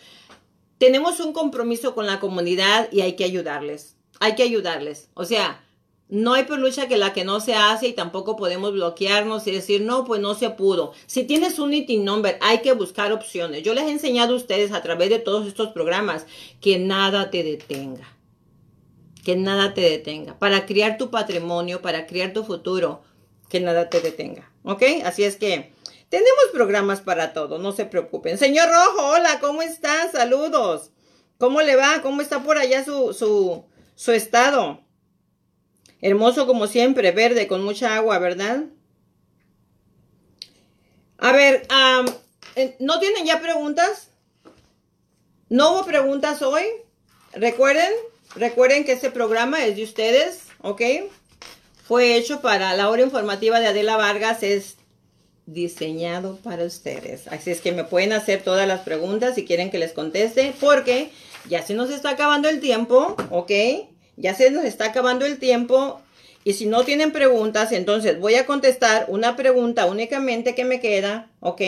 Speaker 1: tenemos un compromiso con la comunidad y hay que ayudarles. Hay que ayudarles. O sea, no hay lucha que la que no se hace y tampoco podemos bloquearnos y decir, no, pues no se pudo. Si tienes un ITIN number, hay que buscar opciones. Yo les he enseñado a ustedes a través de todos estos programas que nada te detenga. Que nada te detenga. Para criar tu patrimonio, para criar tu futuro, que nada te detenga. ¿Ok? Así es que tenemos programas para todo, no se preocupen. Señor Rojo, hola, ¿cómo está? Saludos. ¿Cómo le va? ¿Cómo está por allá su, su, su estado? Hermoso como siempre, verde, con mucha agua, ¿verdad? A ver, ¿no tienen ya preguntas? ¿No hubo preguntas hoy? Recuerden, recuerden que este programa es de ustedes, ¿ok? Fue hecho para la hora informativa de Adela Vargas, es diseñado para ustedes. Así es que me pueden hacer todas las preguntas si quieren que les conteste, porque ya se nos está acabando el tiempo, ¿ok? Ya se nos está acabando el tiempo. Y si no tienen preguntas, entonces voy a contestar una pregunta únicamente que me queda, ¿ok?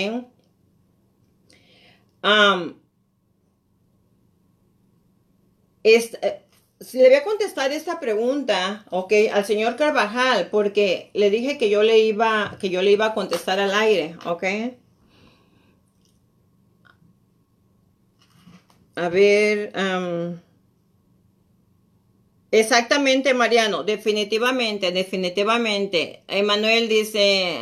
Speaker 1: Um, le voy a contestar esta pregunta, ok, al señor Carvajal, porque le dije que yo le iba, que yo le iba a contestar al aire, ok. A ver, exactamente, Mariano, definitivamente, definitivamente. Emanuel dice,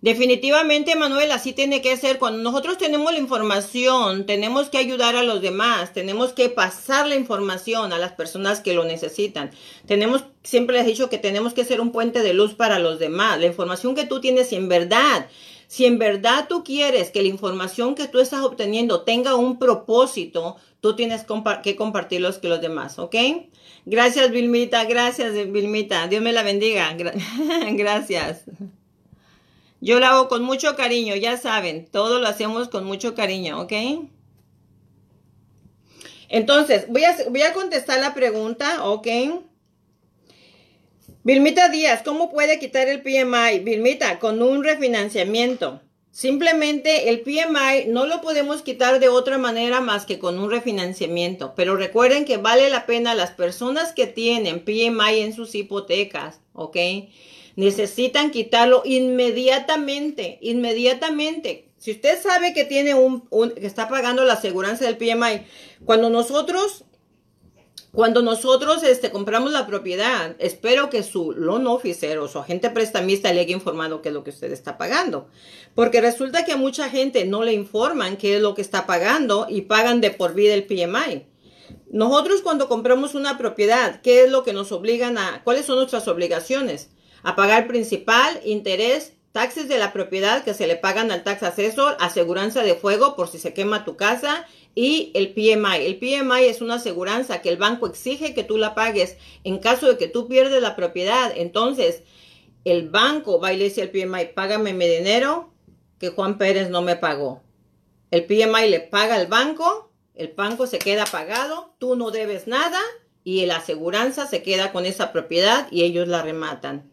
Speaker 1: Definitivamente, Manuel, así tiene que ser. Cuando nosotros tenemos la información, tenemos que ayudar a los demás, tenemos que pasar la información a las personas que lo necesitan. Tenemos, siempre les he dicho que tenemos que ser un puente de luz para los demás. La información que tú tienes, si en verdad, si en verdad tú quieres que la información que tú estás obteniendo tenga un propósito, tú tienes que compartirlos con los demás, ¿ok? Gracias, Vilmita, gracias, Vilmita. Dios me la bendiga. *laughs* gracias. Yo lo hago con mucho cariño, ya saben, todo lo hacemos con mucho cariño, ¿ok? Entonces, voy a, voy a contestar la pregunta, ¿ok? Vilmita Díaz, ¿cómo puede quitar el PMI? Vilmita, con un refinanciamiento. Simplemente el PMI no lo podemos quitar de otra manera más que con un refinanciamiento. Pero recuerden que vale la pena las personas que tienen PMI en sus hipotecas, ¿ok? Necesitan quitarlo inmediatamente, inmediatamente. Si usted sabe que tiene un, que está pagando la aseguranza del PMI, cuando nosotros cuando nosotros este, compramos la propiedad, espero que su loan officer o su agente prestamista le haya informado qué es lo que usted está pagando. Porque resulta que a mucha gente no le informan qué es lo que está pagando y pagan de por vida el PMI. Nosotros cuando compramos una propiedad, ¿qué es lo que nos obligan a, cuáles son nuestras obligaciones? A pagar principal, interés, taxes de la propiedad que se le pagan al tax asesor, aseguranza de fuego por si se quema tu casa y el PMI. El PMI es una aseguranza que el banco exige que tú la pagues en caso de que tú pierdes la propiedad. Entonces, el banco va y le dice al PMI, págame mi dinero que Juan Pérez no me pagó. El PMI le paga al banco, el banco se queda pagado, tú no debes nada y la aseguranza se queda con esa propiedad y ellos la rematan.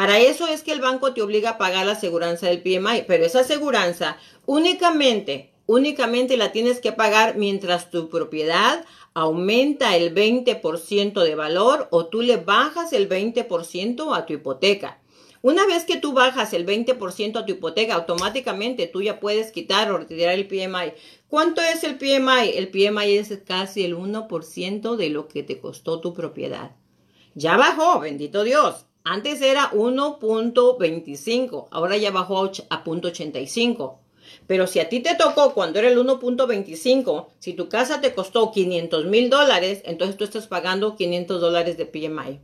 Speaker 1: Para eso es que el banco te obliga a pagar la aseguranza del PMI, pero esa aseguranza únicamente, únicamente la tienes que pagar mientras tu propiedad aumenta el 20% de valor o tú le bajas el 20% a tu hipoteca. Una vez que tú bajas el 20% a tu hipoteca, automáticamente tú ya puedes quitar o retirar el PMI. ¿Cuánto es el PMI? El PMI es casi el 1% de lo que te costó tu propiedad. Ya bajó, bendito Dios. Antes era 1.25, ahora ya bajó a 0.85. Pero si a ti te tocó cuando era el 1.25, si tu casa te costó 500 mil dólares, entonces tú estás pagando 500 dólares de PMI.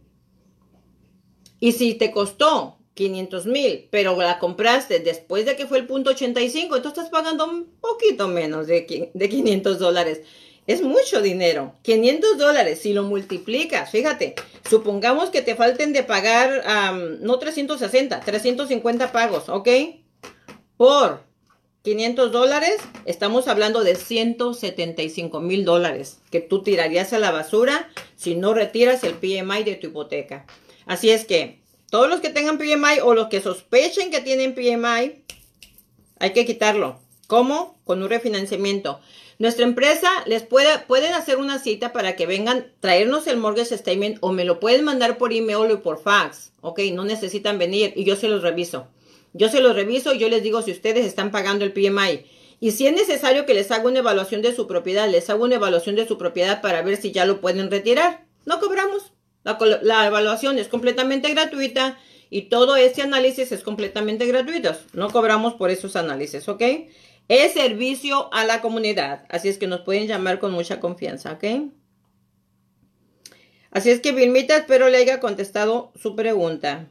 Speaker 1: Y si te costó 500 mil, pero la compraste después de que fue el punto 85, entonces estás pagando un poquito menos de, de 500 dólares. Es mucho dinero. 500 dólares, si lo multiplicas, fíjate, supongamos que te falten de pagar, no 360, 350 pagos, ¿ok? Por 500 dólares, estamos hablando de 175 mil dólares que tú tirarías a la basura si no retiras el PMI de tu hipoteca. Así es que todos los que tengan PMI o los que sospechen que tienen PMI, hay que quitarlo. ¿Cómo? Con un refinanciamiento. Nuestra empresa les puede, pueden hacer una cita para que vengan, traernos el mortgage statement o me lo pueden mandar por email o por fax. Ok, no necesitan venir y yo se los reviso. Yo se los reviso y yo les digo si ustedes están pagando el PMI. Y si es necesario que les haga una evaluación de su propiedad, les hago una evaluación de su propiedad para ver si ya lo pueden retirar. No cobramos. La, la evaluación es completamente gratuita y todo ese análisis es completamente gratuito. No cobramos por esos análisis, ¿ok? Es servicio a la comunidad. Así es que nos pueden llamar con mucha confianza, ¿ok? Así es que Vilmita, espero le haya contestado su pregunta.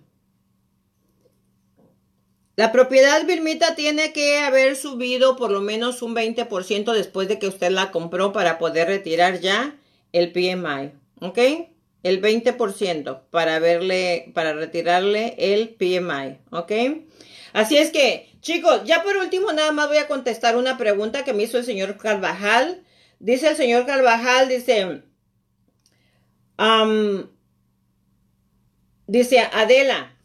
Speaker 1: La propiedad Vilmita tiene que haber subido por lo menos un 20% después de que usted la compró para poder retirar ya el PMI, ¿ok? El 20% para verle, para retirarle el PMI, ¿ok? Así es que, chicos, ya por último nada más voy a contestar una pregunta que me hizo el señor Carvajal. Dice el señor Carvajal, dice, dice Adela,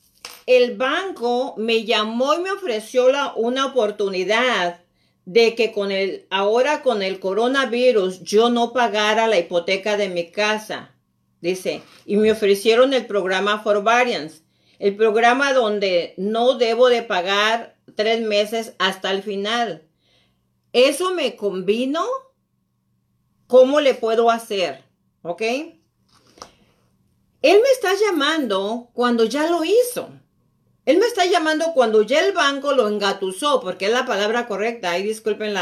Speaker 1: el banco me llamó y me ofreció una oportunidad de que con el, ahora con el coronavirus yo no pagara la hipoteca de mi casa. Dice, y me ofrecieron el programa For Variance, el programa donde no debo de pagar tres meses hasta el final. ¿Eso me convino? ¿Cómo le puedo hacer? ¿Ok? Él me está llamando cuando ya lo hizo. Él me está llamando cuando ya el banco lo engatusó, porque es la palabra correcta. Ahí disculpen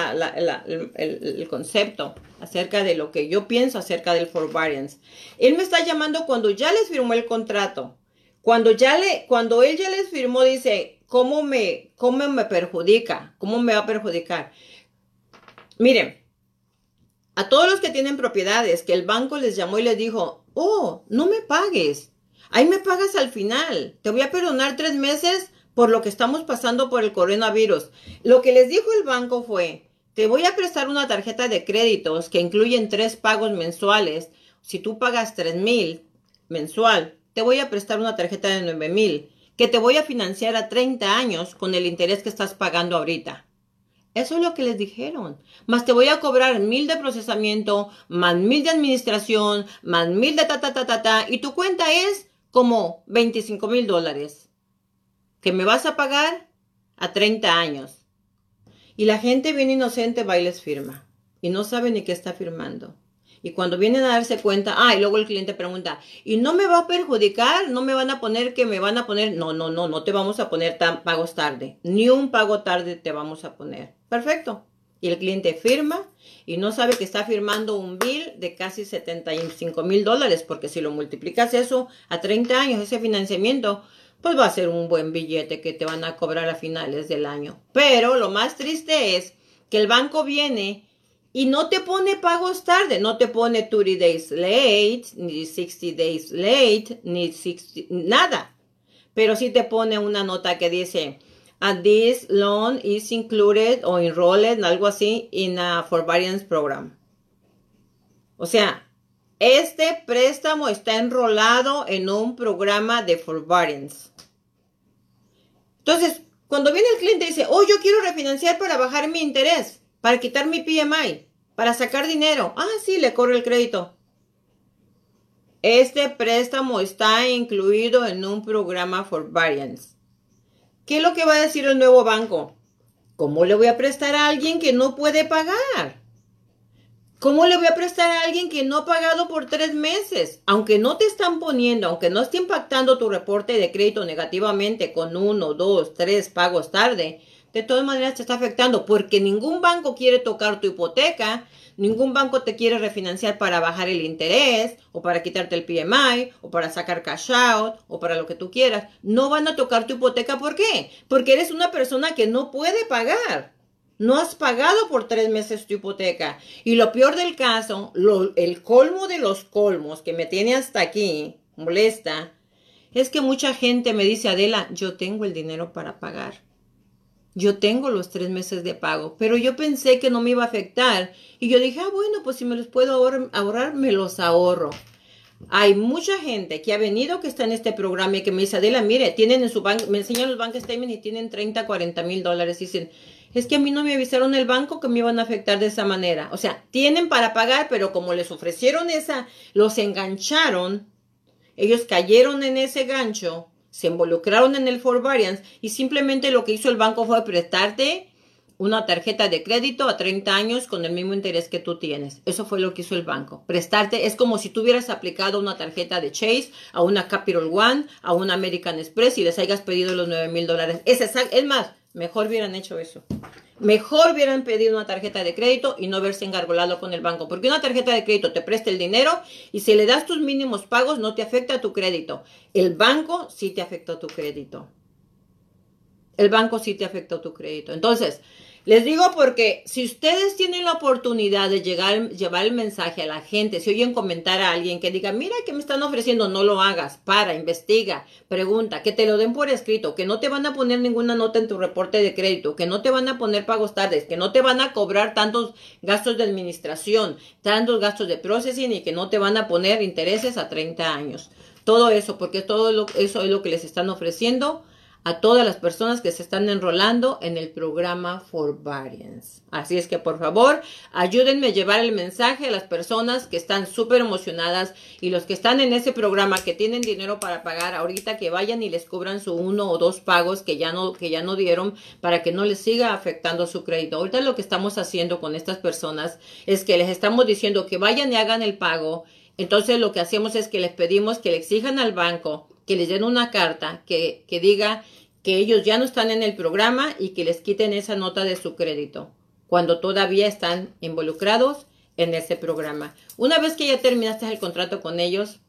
Speaker 1: el, concepto acerca de lo que yo pienso acerca del forbearance. Él me está llamando cuando ya les firmó el contrato. Cuando ya le, cuando él ya les firmó, dice, ¿cómo me, cómo me perjudica? ¿Cómo me va a perjudicar? Miren, a todos los que tienen propiedades, que el banco les llamó y les dijo, oh, no me pagues Ahí me pagas al final. Te voy a perdonar tres meses por lo que estamos pasando por el coronavirus. Lo que les dijo el banco fue, te voy a prestar una tarjeta de créditos que incluyen tres pagos mensuales. Si tú pagas tres mil mensual, te voy a prestar una tarjeta de nueve mil que te voy a financiar a 30 años con el interés que estás pagando ahorita. Eso es lo que les dijeron. Más te voy a cobrar mil de procesamiento, más mil de administración, más mil de ta ta ta ta ta, y tu cuenta es como 25 mil dólares que me vas a pagar a 30 años. Y la gente bien inocente va y les firma y no sabe ni qué está firmando. Y cuando vienen a darse cuenta, ah, y luego el cliente pregunta, ¿y no me va a perjudicar? ¿No me van a poner que me van a poner? No, no, no, no te vamos a poner tan pagos tarde. Ni un pago tarde te vamos a poner. Perfecto. Y el cliente firma y no sabe que está firmando un bill de casi 75 mil dólares, porque si lo multiplicas eso a 30 años, ese financiamiento, pues va a ser un buen billete que te van a cobrar a finales del año. Pero lo más triste es que el banco viene y no te pone pagos tarde, no te pone 30 days late, ni 60 days late, ni 60, nada. Pero sí te pone una nota que dice, and this loan is included or enrolled, algo así, in a forbearance program. O sea, este préstamo está enrolado en un programa de forbearance. Entonces, cuando viene el cliente y dice, oh, yo quiero refinanciar para bajar mi interés, para quitar mi PMI, para sacar dinero. Ah, sí, le corre el crédito. Este préstamo está incluido en un programa forbearance. ¿Qué es lo que va a decir el nuevo banco? ¿Cómo le voy a prestar a alguien que no puede pagar? ¿Cómo le voy a prestar a alguien que no ha pagado por tres meses? Aunque no te están poniendo, aunque no esté impactando tu reporte de crédito negativamente con uno, dos, tres pagos tarde, de todas maneras te está afectando porque ningún banco quiere tocar tu hipoteca, ningún banco te quiere refinanciar para bajar el interés o para quitarte el PMI o para sacar cash out o para lo que tú quieras. No van a tocar tu hipoteca, ¿por qué? Porque eres una persona que no puede pagar. No has pagado por tres meses tu hipoteca. Y lo peor del caso, el colmo de los colmos que me tiene hasta aquí, molesta, es que mucha gente me dice, Adela, yo tengo el dinero para pagar. Yo tengo los tres meses de pago, pero yo pensé que no me iba a afectar. Y yo dije, ah, bueno, pues si me los puedo ahorrar, me los ahorro. Hay mucha gente que ha venido que está en este programa y que me dice, Adela, mire, tienen en su banco, me enseñan los bank statements y tienen 30, 40 mil dólares. Dicen, es que a mí no me avisaron el banco que me iban a afectar de esa manera. O sea, tienen para pagar, pero como les ofrecieron esa, los engancharon, ellos cayeron en ese gancho, se involucraron en el forbearance y simplemente lo que hizo el banco fue prestarte una tarjeta de crédito a 30 años con el mismo interés que tú tienes. Eso fue lo que hizo el banco. Prestarte es como si tú hubieras aplicado una tarjeta de Chase a una Capital One, a una American Express y les hayas pedido los 9 mil dólares. Es, es más, Mejor hubieran hecho eso. Mejor hubieran pedido una tarjeta de crédito y no verse engargolado con el banco. Porque una tarjeta de crédito te presta el dinero y si le das tus mínimos pagos no te afecta tu crédito. El banco sí te afectó tu crédito. El banco sí te afectó tu crédito. Entonces, les digo porque si ustedes tienen la oportunidad de llegar, llevar el mensaje a la gente, si oyen comentar a alguien que diga, mira que me están ofreciendo, no lo hagas, para, investiga, pregunta, que te lo den por escrito, que no te van a poner ninguna nota en tu reporte de crédito, que no te van a poner pagos tardes, que no te van a cobrar tantos gastos de administración, tantos gastos de processing y que no te van a poner intereses a 30 años. Todo eso, porque todo eso es lo que les están ofreciendo a todas las personas que se están enrolando en el programa For Variance. Así es que por favor, ayúdenme a llevar el mensaje a las personas que están súper emocionadas y los que están en ese programa que tienen dinero para pagar ahorita que vayan y les cubran su uno o dos pagos que ya no que ya no dieron para que no les siga afectando su crédito. Ahorita lo que estamos haciendo con estas personas es que les estamos diciendo que vayan y hagan el pago. Entonces lo que hacemos es que les pedimos que le exijan al banco que les den una carta que, que diga que ellos ya no están en el programa y que les quiten esa nota de su crédito cuando todavía están involucrados en ese programa. Una vez que ya terminaste el contrato con ellos,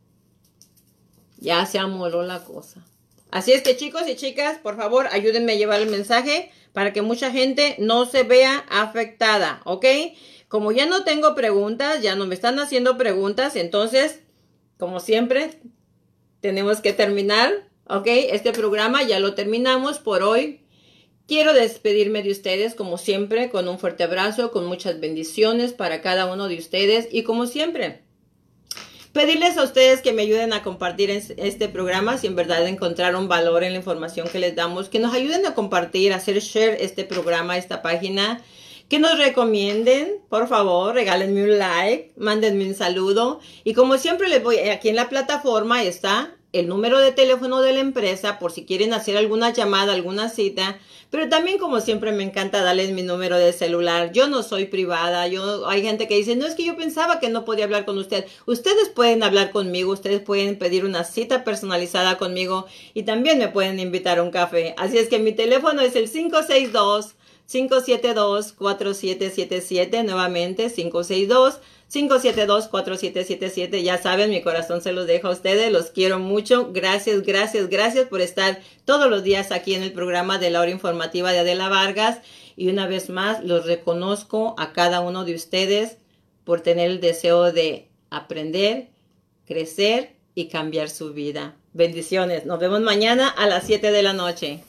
Speaker 1: ya se amoló la cosa. Así es que chicos y chicas, por favor, ayúdenme a llevar el mensaje para que mucha gente no se vea afectada, ¿ok? Como ya no tengo preguntas, ya no me están haciendo preguntas, entonces, como siempre, tenemos que terminar, ¿ok? Este programa ya lo terminamos por hoy. Quiero despedirme de ustedes, como siempre, con un fuerte abrazo, con muchas bendiciones para cada uno de ustedes y como siempre, pedirles a ustedes que me ayuden a compartir este programa si en verdad encontraron valor en la información que les damos, que nos ayuden a compartir, a hacer share este programa, esta página que nos recomienden, por favor, regálenme un like, mándenme un saludo y como siempre les voy, aquí en la plataforma está el número de teléfono de la empresa por si quieren hacer alguna llamada, alguna cita, pero también como siempre me encanta darles mi número de celular. Yo no soy privada, yo hay gente que dice, "No es que yo pensaba que no podía hablar con usted." Ustedes pueden hablar conmigo, ustedes pueden pedir una cita personalizada conmigo y también me pueden invitar a un café. Así es que mi teléfono es el 562 572-4777, nuevamente 562-572-4777. Ya saben, mi corazón se los deja a ustedes, los quiero mucho. Gracias, gracias, gracias por estar todos los días aquí en el programa de la hora informativa de Adela Vargas. Y una vez más, los reconozco a cada uno de ustedes por tener el deseo de aprender, crecer y cambiar su vida. Bendiciones. Nos vemos mañana a las 7 de la noche.